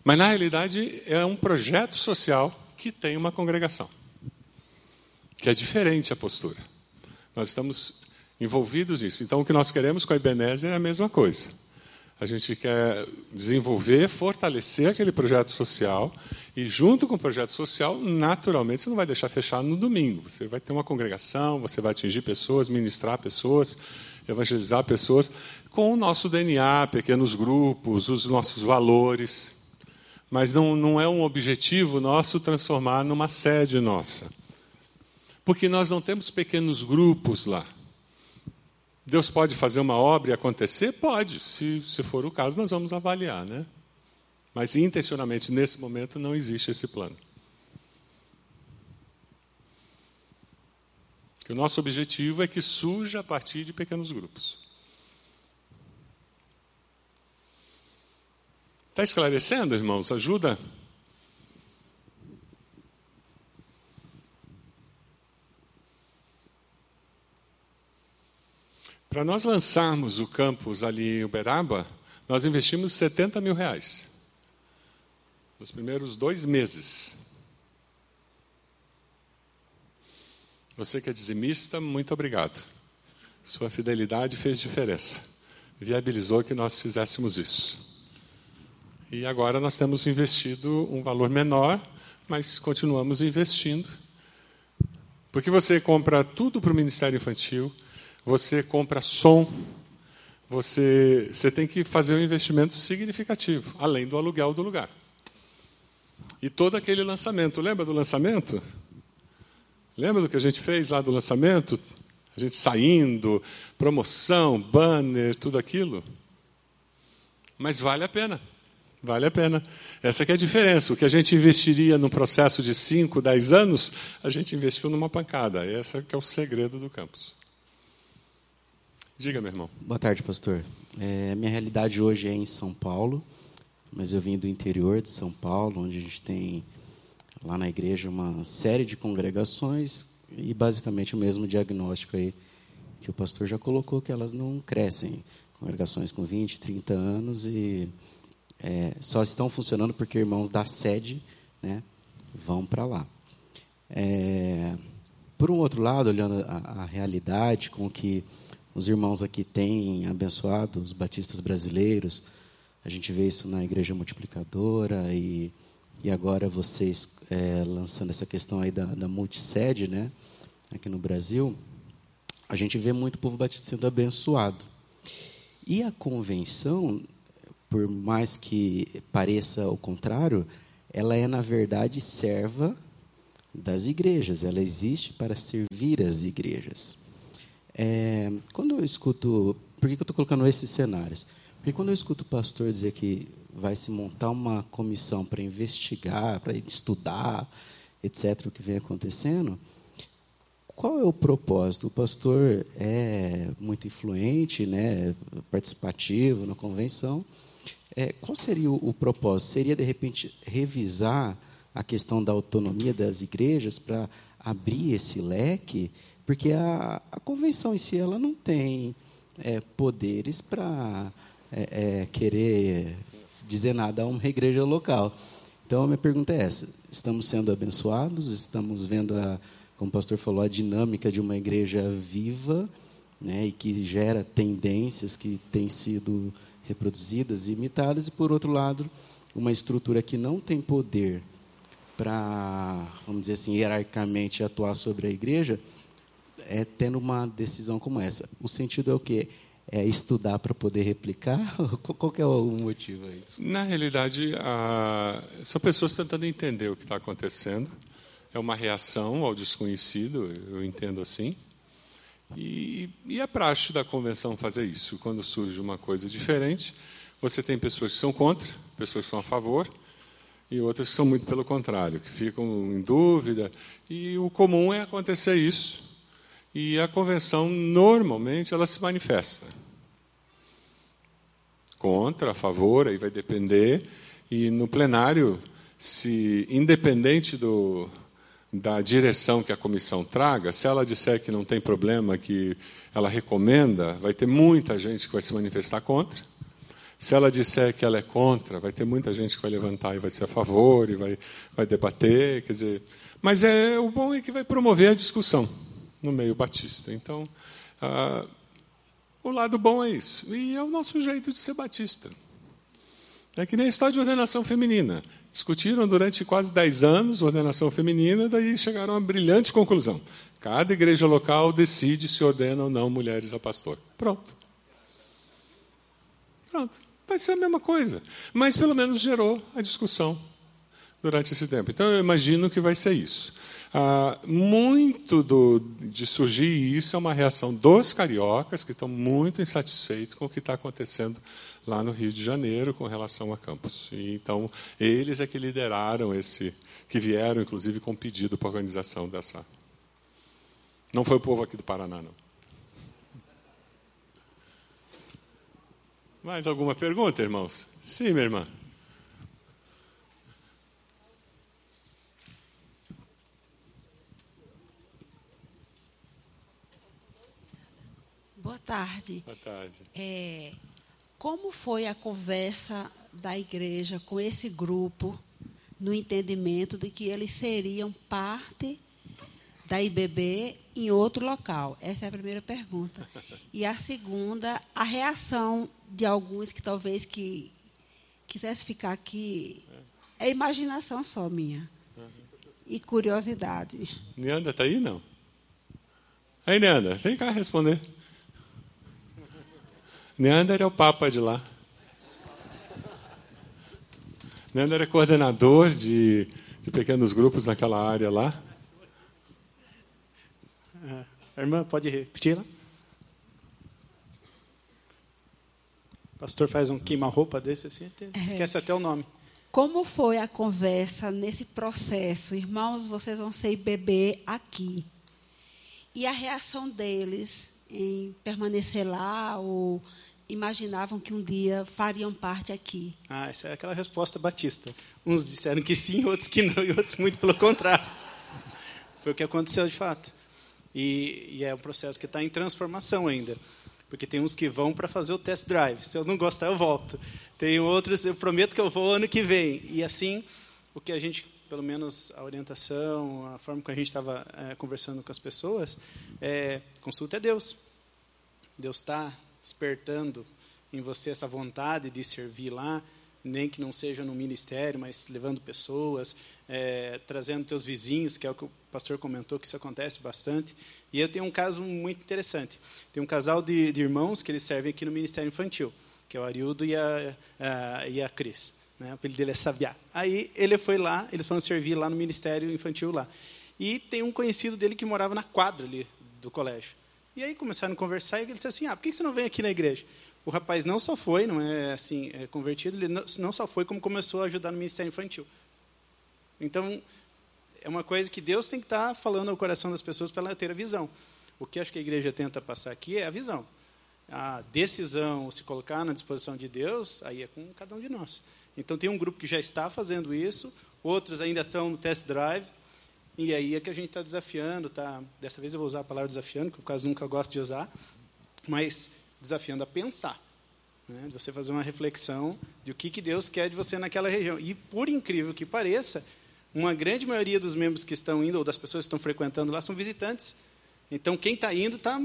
Mas, na realidade, é um projeto social que tem uma congregação. Que é diferente a postura. Nós estamos envolvidos nisso. Então, o que nós queremos com a Ebenezer é a mesma coisa. A gente quer desenvolver, fortalecer aquele projeto social e, junto com o projeto social, naturalmente, você não vai deixar fechado no domingo. Você vai ter uma congregação, você vai atingir pessoas, ministrar pessoas, evangelizar pessoas com o nosso DNA, pequenos grupos, os nossos valores. Mas não, não é um objetivo nosso transformar numa sede nossa. Porque nós não temos pequenos grupos lá. Deus pode fazer uma obra e acontecer? Pode. Se, se for o caso, nós vamos avaliar, né? Mas intencionalmente, nesse momento, não existe esse plano. o nosso objetivo é que surja a partir de pequenos grupos. Está esclarecendo, irmãos? Ajuda? Para nós lançarmos o campus ali em Uberaba, nós investimos 70 mil reais. Nos primeiros dois meses. Você que é dizimista, muito obrigado. Sua fidelidade fez diferença. Viabilizou que nós fizéssemos isso. E agora nós temos investido um valor menor, mas continuamos investindo. Porque você compra tudo para o Ministério Infantil, você compra som, você, você tem que fazer um investimento significativo, além do aluguel do lugar. E todo aquele lançamento, lembra do lançamento? Lembra do que a gente fez lá do lançamento? A gente saindo, promoção, banner, tudo aquilo? Mas vale a pena. Vale a pena. Essa é a diferença. O que a gente investiria num processo de 5, 10 anos, a gente investiu numa pancada. Esse é, é o segredo do campus. Diga, meu irmão. Boa tarde, pastor. É, minha realidade hoje é em São Paulo, mas eu vim do interior de São Paulo, onde a gente tem lá na igreja uma série de congregações e basicamente o mesmo diagnóstico aí que o pastor já colocou, que elas não crescem. Congregações com 20, 30 anos e é, só estão funcionando porque irmãos da sede né, vão para lá. É, por um outro lado, olhando a, a realidade com que os irmãos aqui têm abençoado os batistas brasileiros. A gente vê isso na Igreja Multiplicadora e, e agora vocês é, lançando essa questão aí da, da multisede, né? Aqui no Brasil, a gente vê muito povo batista sendo abençoado. E a convenção, por mais que pareça o contrário, ela é, na verdade, serva das igrejas. Ela existe para servir as igrejas. É, quando eu escuto. Por que, eu estou colocando esses cenários? Porque quando eu escuto o pastor dizer que vai se montar uma comissão para investigar, para estudar, etc., o que vem acontecendo, qual é o propósito? O pastor é muito influente, né, participativo na convenção. É, qual seria o, o, propósito? Seria, de repente, revisar a questão da autonomia das igrejas para abrir esse leque porque a, a convenção em si ela não tem é, poderes para é, é, querer dizer nada a uma igreja local. Então, a minha pergunta é essa: estamos sendo abençoados? Estamos vendo, a, como o pastor falou, a dinâmica de uma igreja viva né, e que gera tendências que têm sido reproduzidas e imitadas, e, por outro lado, uma estrutura que não tem poder para, vamos dizer assim, hierarquicamente atuar sobre a igreja, é tendo uma decisão como essa. O sentido é o quê? é, estudar para poder replicar? Qual é o motivo aí? Na realidade, a... são pessoas tentando entender o que está acontecendo. É uma reação ao desconhecido, eu entendo assim. E, e é praxe da convenção fazer isso. Quando surge uma coisa diferente, você tem pessoas que são contra, pessoas que são a favor, e outras que são muito pelo contrário, que ficam em dúvida. E o comum é acontecer isso. E a convenção, normalmente, ela se manifesta. Contra, a favor, aí vai depender. E no plenário, se independente do, da direção que a comissão traga, se ela disser que não tem problema, que ela recomenda, vai ter muita gente que vai se manifestar contra. Se ela disser que ela é contra, vai ter muita gente que vai levantar e vai ser a favor e vai, vai debater. Quer dizer, mas é o bom é que vai promover a discussão no meio batista. Então, ah, o lado bom é isso. E é o nosso jeito de ser batista. É que nem a história de ordenação feminina. Discutiram durante quase 10 anos ordenação feminina, daí chegaram a uma brilhante conclusão. Cada igreja local decide se ordena ou não mulheres a pastor. Pronto. Pronto. Vai ser a mesma coisa. Mas pelo menos gerou a discussão durante esse tempo. Então eu imagino que vai ser isso. Ah, muito do, de surgir isso é uma reação dos cariocas, que estão muito insatisfeitos com o que está acontecendo lá no Rio de Janeiro com relação a campus. E, então, eles é que lideraram esse, que vieram, inclusive, com pedido para a organização dessa. Não foi o povo aqui do Paraná, não. Mais alguma pergunta, irmãos? Sim, minha irmã. Boa tarde. Boa tarde. É, como foi a conversa da igreja com esse grupo no entendimento de que eles seriam parte da IBB em outro local? Essa é a primeira pergunta. E a segunda, a reação de alguns que talvez que quisesse ficar aqui é imaginação só minha e curiosidade. Neanda está aí não? Aí Neanda, vem cá responder. Neander é o papa de lá. Neander é coordenador de, de pequenos grupos naquela área lá. É, a irmã, pode repetir lá? O pastor faz um queima-roupa desse assim, esquece é. até o nome. Como foi a conversa nesse processo? Irmãos, vocês vão ser bebê aqui. E a reação deles em permanecer lá ou imaginavam que um dia fariam parte aqui? Ah, essa é aquela resposta batista. Uns disseram que sim, outros que não, e outros muito pelo contrário. Foi o que aconteceu de fato. E, e é um processo que está em transformação ainda. Porque tem uns que vão para fazer o test drive. Se eu não gostar, eu volto. Tem outros, eu prometo que eu vou ano que vem. E assim, o que a gente, pelo menos a orientação, a forma que a gente estava é, conversando com as pessoas, é, consulta é Deus. Deus está despertando em você essa vontade de servir lá, nem que não seja no ministério, mas levando pessoas, é, trazendo teus vizinhos, que é o que o pastor comentou, que isso acontece bastante. E eu tenho um caso muito interessante. Tem um casal de, de irmãos que eles servem aqui no Ministério Infantil, que é o Ariildo e a, a, e a Cris. Né? O apelido dele é Sabiá. Aí ele foi lá, eles foram servir lá no Ministério Infantil lá. E tem um conhecido dele que morava na quadra ali do colégio. E aí começaram a conversar e ele disse assim: ah, por que você não vem aqui na igreja? O rapaz não só foi, não é assim, é convertido, ele não, só foi, como começou a ajudar no ministério infantil. Então, é uma coisa que Deus tem que estar tá falando ao coração das pessoas para ela ter a visão. O que acho que a igreja tenta passar aqui é a visão. A decisão, se colocar na disposição de Deus, aí é com cada um de nós. Então, tem um grupo que já está fazendo isso, outros ainda estão no test drive, e aí é que a gente está desafiando, tá? Dessa vez eu vou usar a palavra desafiando, que eu quase nunca gosto de usar, mas desafiando a pensar, né? De você fazer uma reflexão de o que que Deus quer de você naquela região. E por incrível que pareça, uma grande maioria dos membros que estão indo ou das pessoas que estão frequentando lá são visitantes. Então quem está indo está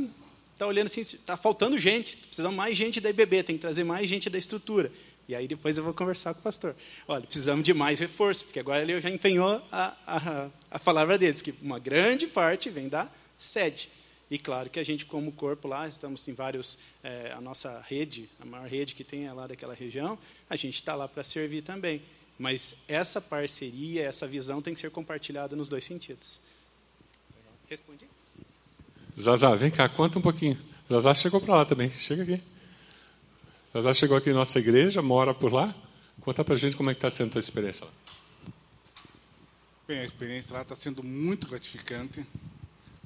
tá olhando assim, está faltando gente, precisamos mais gente da IBB, tem que trazer mais gente da estrutura. E aí depois eu vou conversar com o pastor. Olha, precisamos de mais reforço, porque agora ele já empenhou a, a, a palavra deles, que uma grande parte vem da sede. E claro que a gente, como corpo lá, estamos em vários, é, a nossa rede, a maior rede que tem é lá daquela região, a gente está lá para servir também. Mas essa parceria, essa visão tem que ser compartilhada nos dois sentidos. Respondi? Zazá, vem cá, conta um pouquinho. Zazá chegou para lá também, chega aqui. Zazá chegou aqui na nossa igreja, mora por lá. Conta a gente como é que está sendo a tua experiência lá. Bem, a experiência lá está sendo muito gratificante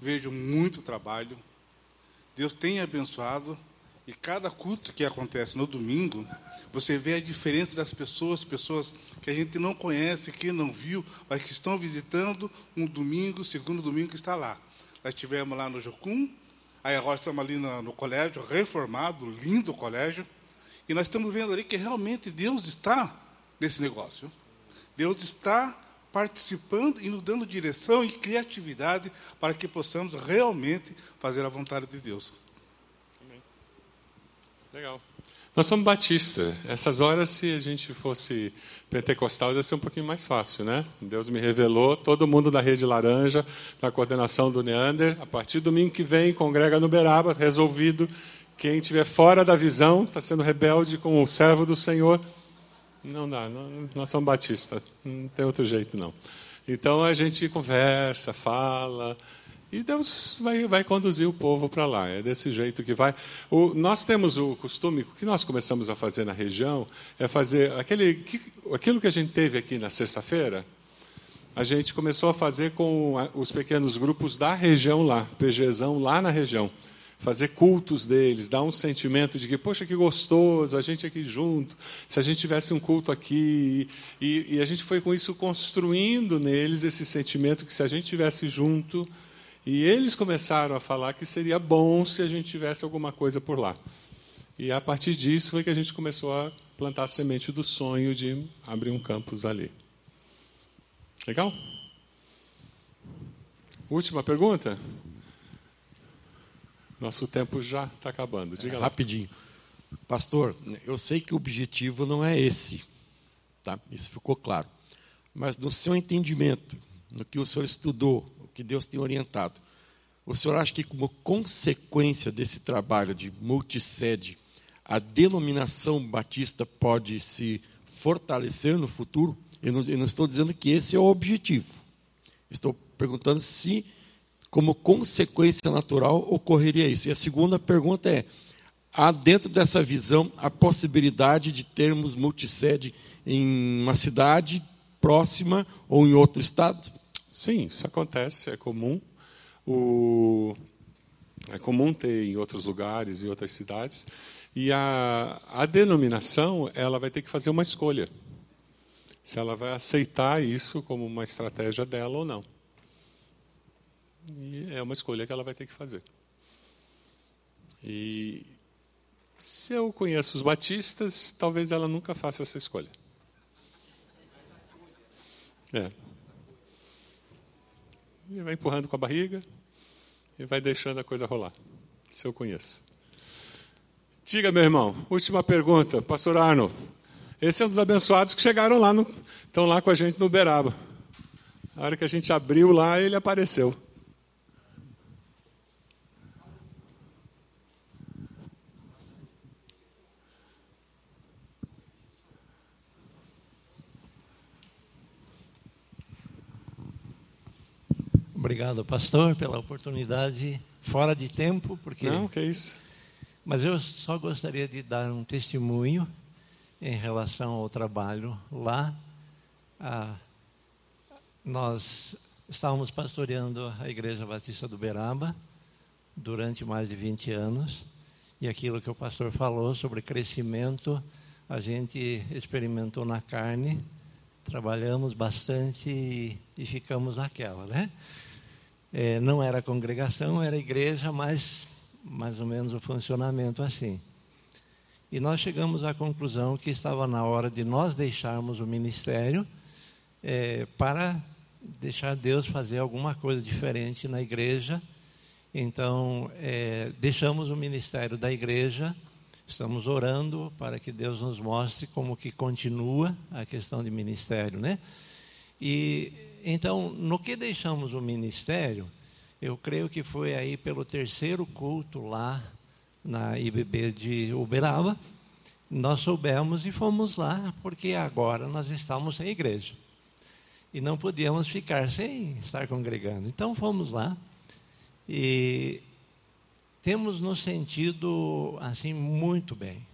vejo muito trabalho. Deus tem abençoado e cada culto que acontece no domingo, você vê a diferença das pessoas, pessoas que a gente não conhece, que não viu, mas que estão visitando um domingo, segundo domingo que está lá. Nós estivemos lá no Jocum, aí agora estamos ali no, no colégio, reformado, lindo colégio, e nós estamos vendo ali que realmente Deus está nesse negócio. Deus está participando e nos dando direção e criatividade para que possamos realmente fazer a vontade de Deus. Amém. Legal. Nós somos batistas. Essas horas, se a gente fosse pentecostal, ia ser um pouquinho mais fácil, né? Deus me revelou, todo mundo da Rede Laranja, da coordenação do Neander, a partir do domingo que vem, congrega no Beraba, resolvido. Quem estiver fora da visão, está sendo rebelde com o servo do Senhor, não dá, não, nós somos batistas, não tem outro jeito não. Então a gente conversa, fala, e Deus vai, vai conduzir o povo para lá. É desse jeito que vai. O, nós temos o costume, o que nós começamos a fazer na região, é fazer aquele, que, aquilo que a gente teve aqui na sexta-feira, a gente começou a fazer com os pequenos grupos da região lá, PGzão lá na região fazer cultos deles, dar um sentimento de que, poxa, que gostoso, a gente aqui junto, se a gente tivesse um culto aqui. E, e, a gente foi com isso construindo neles esse sentimento que se a gente tivesse junto. E eles começaram a falar que seria bom se a gente tivesse alguma coisa por lá. E a partir disso foi que a gente começou a plantar a semente do sonho de abrir um campus ali. Legal? Última pergunta? Nosso tempo já está acabando. Diga é, lá. Rapidinho. Pastor, eu sei que o objetivo não é esse. Tá? Isso ficou claro. Mas no seu entendimento, no que o senhor estudou, o que Deus tem orientado, o senhor acha que, como consequência desse trabalho de multisede, a denominação batista pode se fortalecer no futuro? Eu não, eu não estou dizendo que esse é o objetivo. Estou perguntando se como consequência natural, ocorreria isso. E a segunda pergunta é: há dentro dessa visão a possibilidade de termos multisede em uma cidade próxima ou em outro estado? Sim, isso acontece, é comum. O... É comum ter em outros lugares, em outras cidades. E a, a denominação, ela vai ter que fazer uma escolha. Se ela vai aceitar isso como uma estratégia dela ou não. E é uma escolha que ela vai ter que fazer. E se eu conheço os batistas, talvez ela nunca faça essa escolha. É. E vai empurrando com a barriga e vai deixando a coisa rolar. Se eu conheço. Diga, meu irmão, última pergunta, pastor Arno. Esse é um dos abençoados que chegaram lá, no, estão lá com a gente no Uberaba. A hora que a gente abriu lá, ele apareceu. Obrigado, pastor, pela oportunidade fora de tempo, porque Não, que é isso. Mas eu só gostaria de dar um testemunho em relação ao trabalho lá. Ah, nós estávamos pastoreando a Igreja Batista do Beraba durante mais de 20 anos, e aquilo que o pastor falou sobre crescimento, a gente experimentou na carne, trabalhamos bastante e, e ficamos naquela, né? É, não era congregação, era igreja, mas mais ou menos o funcionamento assim. E nós chegamos à conclusão que estava na hora de nós deixarmos o ministério é, para deixar Deus fazer alguma coisa diferente na igreja. Então, é, deixamos o ministério da igreja, estamos orando para que Deus nos mostre como que continua a questão de ministério, né? E então, no que deixamos o ministério, Eu creio que foi aí pelo terceiro culto lá na IBB de Uberaba. Nós soubemos e fomos lá, porque agora nós estamos sem igreja. E não podíamos ficar sem estar congregando. Então fomos lá e temos nos sentido assim muito bem.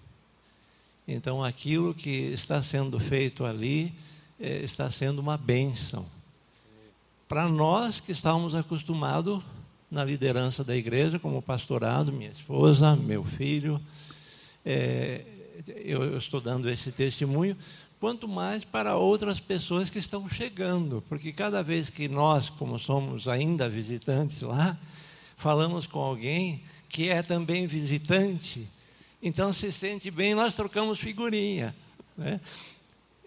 Então aquilo que está sendo feito ali eh, está sendo uma bênção. Para nós que estávamos acostumados na liderança da igreja, como pastorado, minha esposa, meu filho, é, eu, estou dando esse testemunho, quanto mais para outras pessoas que estão chegando, porque cada vez que nós, como somos ainda visitantes lá, falamos com alguém que é também visitante, então se sente bem, nós trocamos figurinha. Né?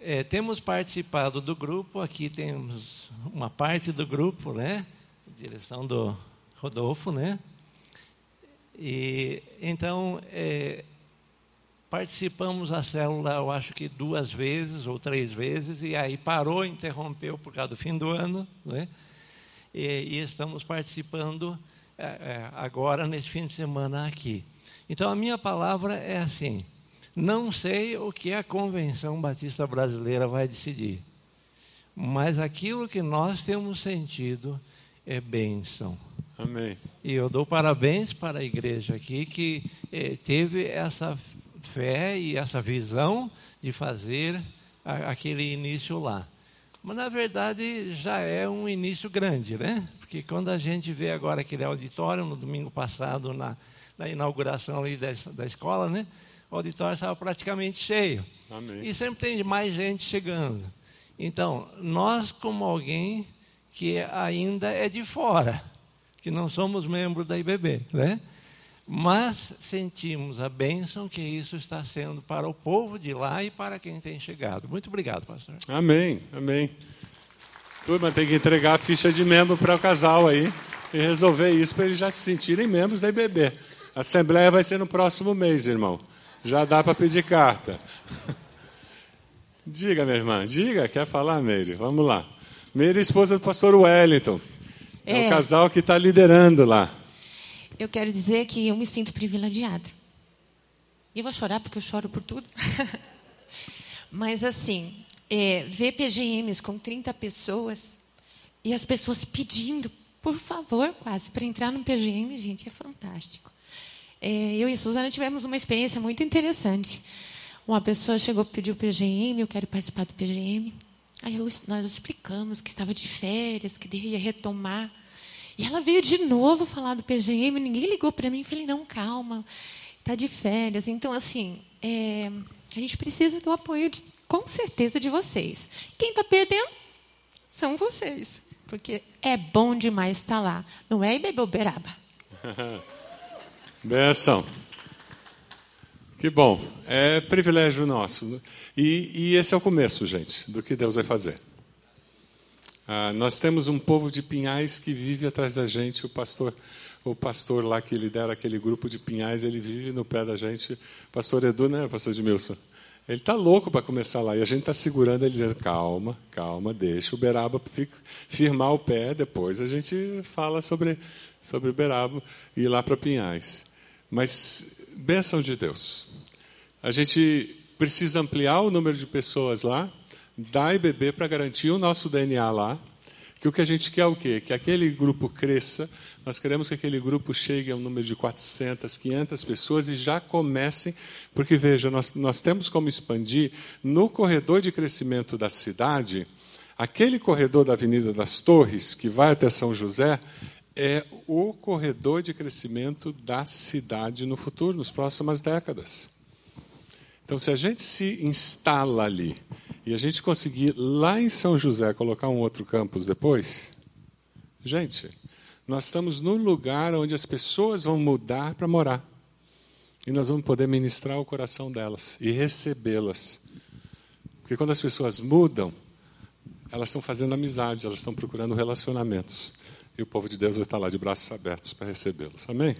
É, temos participado do grupo, aqui temos uma parte do grupo, né? Direção do Rodolfo, né? E então é, participamos da célula, eu acho que duas vezes ou três vezes, e aí parou, interrompeu por causa do fim do ano, né? E, e estamos participando é, é, agora nesse fim de semana aqui. Então a minha palavra é assim: não sei o que a Convenção Batista Brasileira vai decidir, mas aquilo que nós temos sentido é bênção. Amém. E eu dou parabéns para a igreja aqui que eh, teve essa fé e essa visão de fazer a, aquele início lá. Mas na verdade já é um início grande, né? Porque quando a gente vê agora aquele auditório no domingo passado na, na inauguração ali da, da escola, né? O auditório estava praticamente cheio. Amém. E sempre tem mais gente chegando. Então, nós, como alguém que ainda é de fora, que não somos membros da IBB, né? mas sentimos a bênção que isso está sendo para o povo de lá e para quem tem chegado. Muito obrigado, pastor. Amém, amém. Turma, tem que entregar a ficha de membro para o casal aí e resolver isso para eles já se sentirem membros da IBB. A assembleia vai ser no próximo mês, irmão. Já dá para pedir carta. Diga, minha irmã, diga, quer falar, Meire? Vamos lá. Meire é esposa do pastor Wellington. É, é o casal que está liderando lá. Eu quero dizer que eu me sinto privilegiada. E eu vou chorar porque eu choro por tudo. Mas, assim, é, ver PGMs com 30 pessoas e as pessoas pedindo, por favor, quase, para entrar no PGM, gente, é fantástico. É, eu e a Suzana tivemos uma experiência muito interessante. Uma pessoa chegou pediu PGM, eu quero participar do PGM. Aí eu, nós explicamos que estava de férias, que ia retomar. E ela veio de novo falar do PGM, ninguém ligou para mim. Falei, não, calma, está de férias. Então, assim, é, a gente precisa do apoio, de, com certeza, de vocês. Quem está perdendo são vocês. Porque é bom demais estar lá. Não é Ibebelberaba. Benção. Que bom. É privilégio nosso. E, e, esse é o começo, gente, do que Deus vai fazer. Ah, nós temos um povo de pinhais que vive atrás da gente. O pastor, o pastor lá que lidera aquele grupo de pinhais, ele vive no pé da gente. Pastor Edu, né, pastor Edmilson? Ele está louco para começar lá. E a gente está segurando ele, dizendo: calma, calma, deixa o Beraba firmar o pé, depois a gente fala sobre, sobre o Beraba e ir lá para Pinhais. Mas, bênção de Deus. A gente precisa ampliar o número de pessoas lá, dar IBB para garantir o nosso DNA lá. Que o que a gente quer é o quê? Que aquele grupo cresça. Nós queremos que aquele grupo chegue a um número de 400, 500 pessoas e já comecem, porque veja, nós, nós temos como expandir no corredor de crescimento da cidade, aquele corredor da Avenida das Torres, que vai até São José, é o corredor de crescimento da cidade no futuro, nas próximas décadas. Então, se a gente se instala ali e a gente conseguir lá em São José colocar um outro campus depois, gente, nós estamos no lugar onde as pessoas vão mudar para morar. E nós vamos poder ministrar o coração delas e recebê-las. Porque quando as pessoas mudam, elas estão fazendo amizade, elas estão procurando relacionamentos e o povo de Deus vai estar lá de braços abertos para recebê-los. Amém?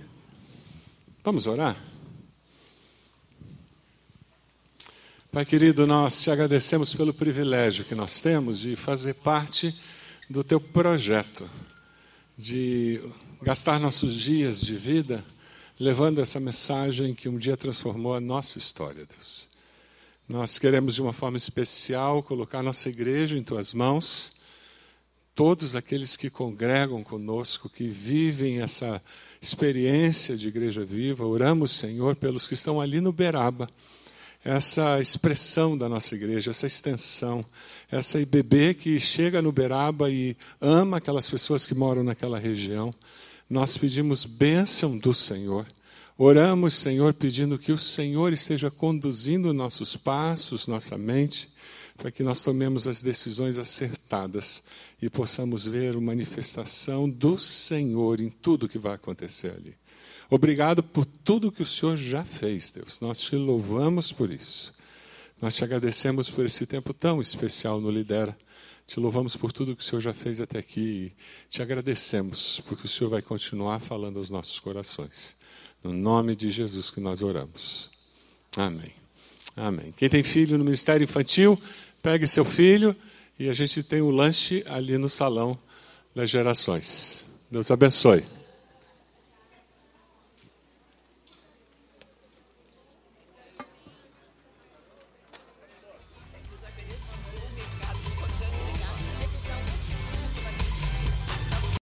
Vamos orar? Pai querido, nós te agradecemos pelo privilégio que nós temos de fazer parte do teu projeto, de gastar nossos dias de vida levando essa mensagem que um dia transformou a nossa história, Deus. Nós queremos, de uma forma especial, colocar nossa igreja em tuas mãos, todos aqueles que congregam conosco, que vivem essa experiência de igreja viva. Oramos, Senhor, pelos que estão ali no Beraba, essa expressão da nossa igreja, essa extensão, essa IBB que chega no Beraba e ama aquelas pessoas que moram naquela região. Nós pedimos bênção do Senhor. Oramos, Senhor, pedindo que o Senhor esteja conduzindo nossos passos, nossa mente, para que nós tomemos as decisões acertadas e possamos ver a manifestação do Senhor em tudo que vai acontecer ali. Obrigado por tudo que o Senhor já fez, Deus. Nós te louvamos por isso. Nós te agradecemos por esse tempo tão especial no Lidera. Te louvamos por tudo que o Senhor já fez até aqui. Te agradecemos porque o Senhor vai continuar falando aos nossos corações. No nome de Jesus que nós oramos. Amém. Amém. Quem tem filho no ministério infantil, pegue seu filho e a gente tem o lanche ali no salão das gerações. Deus abençoe.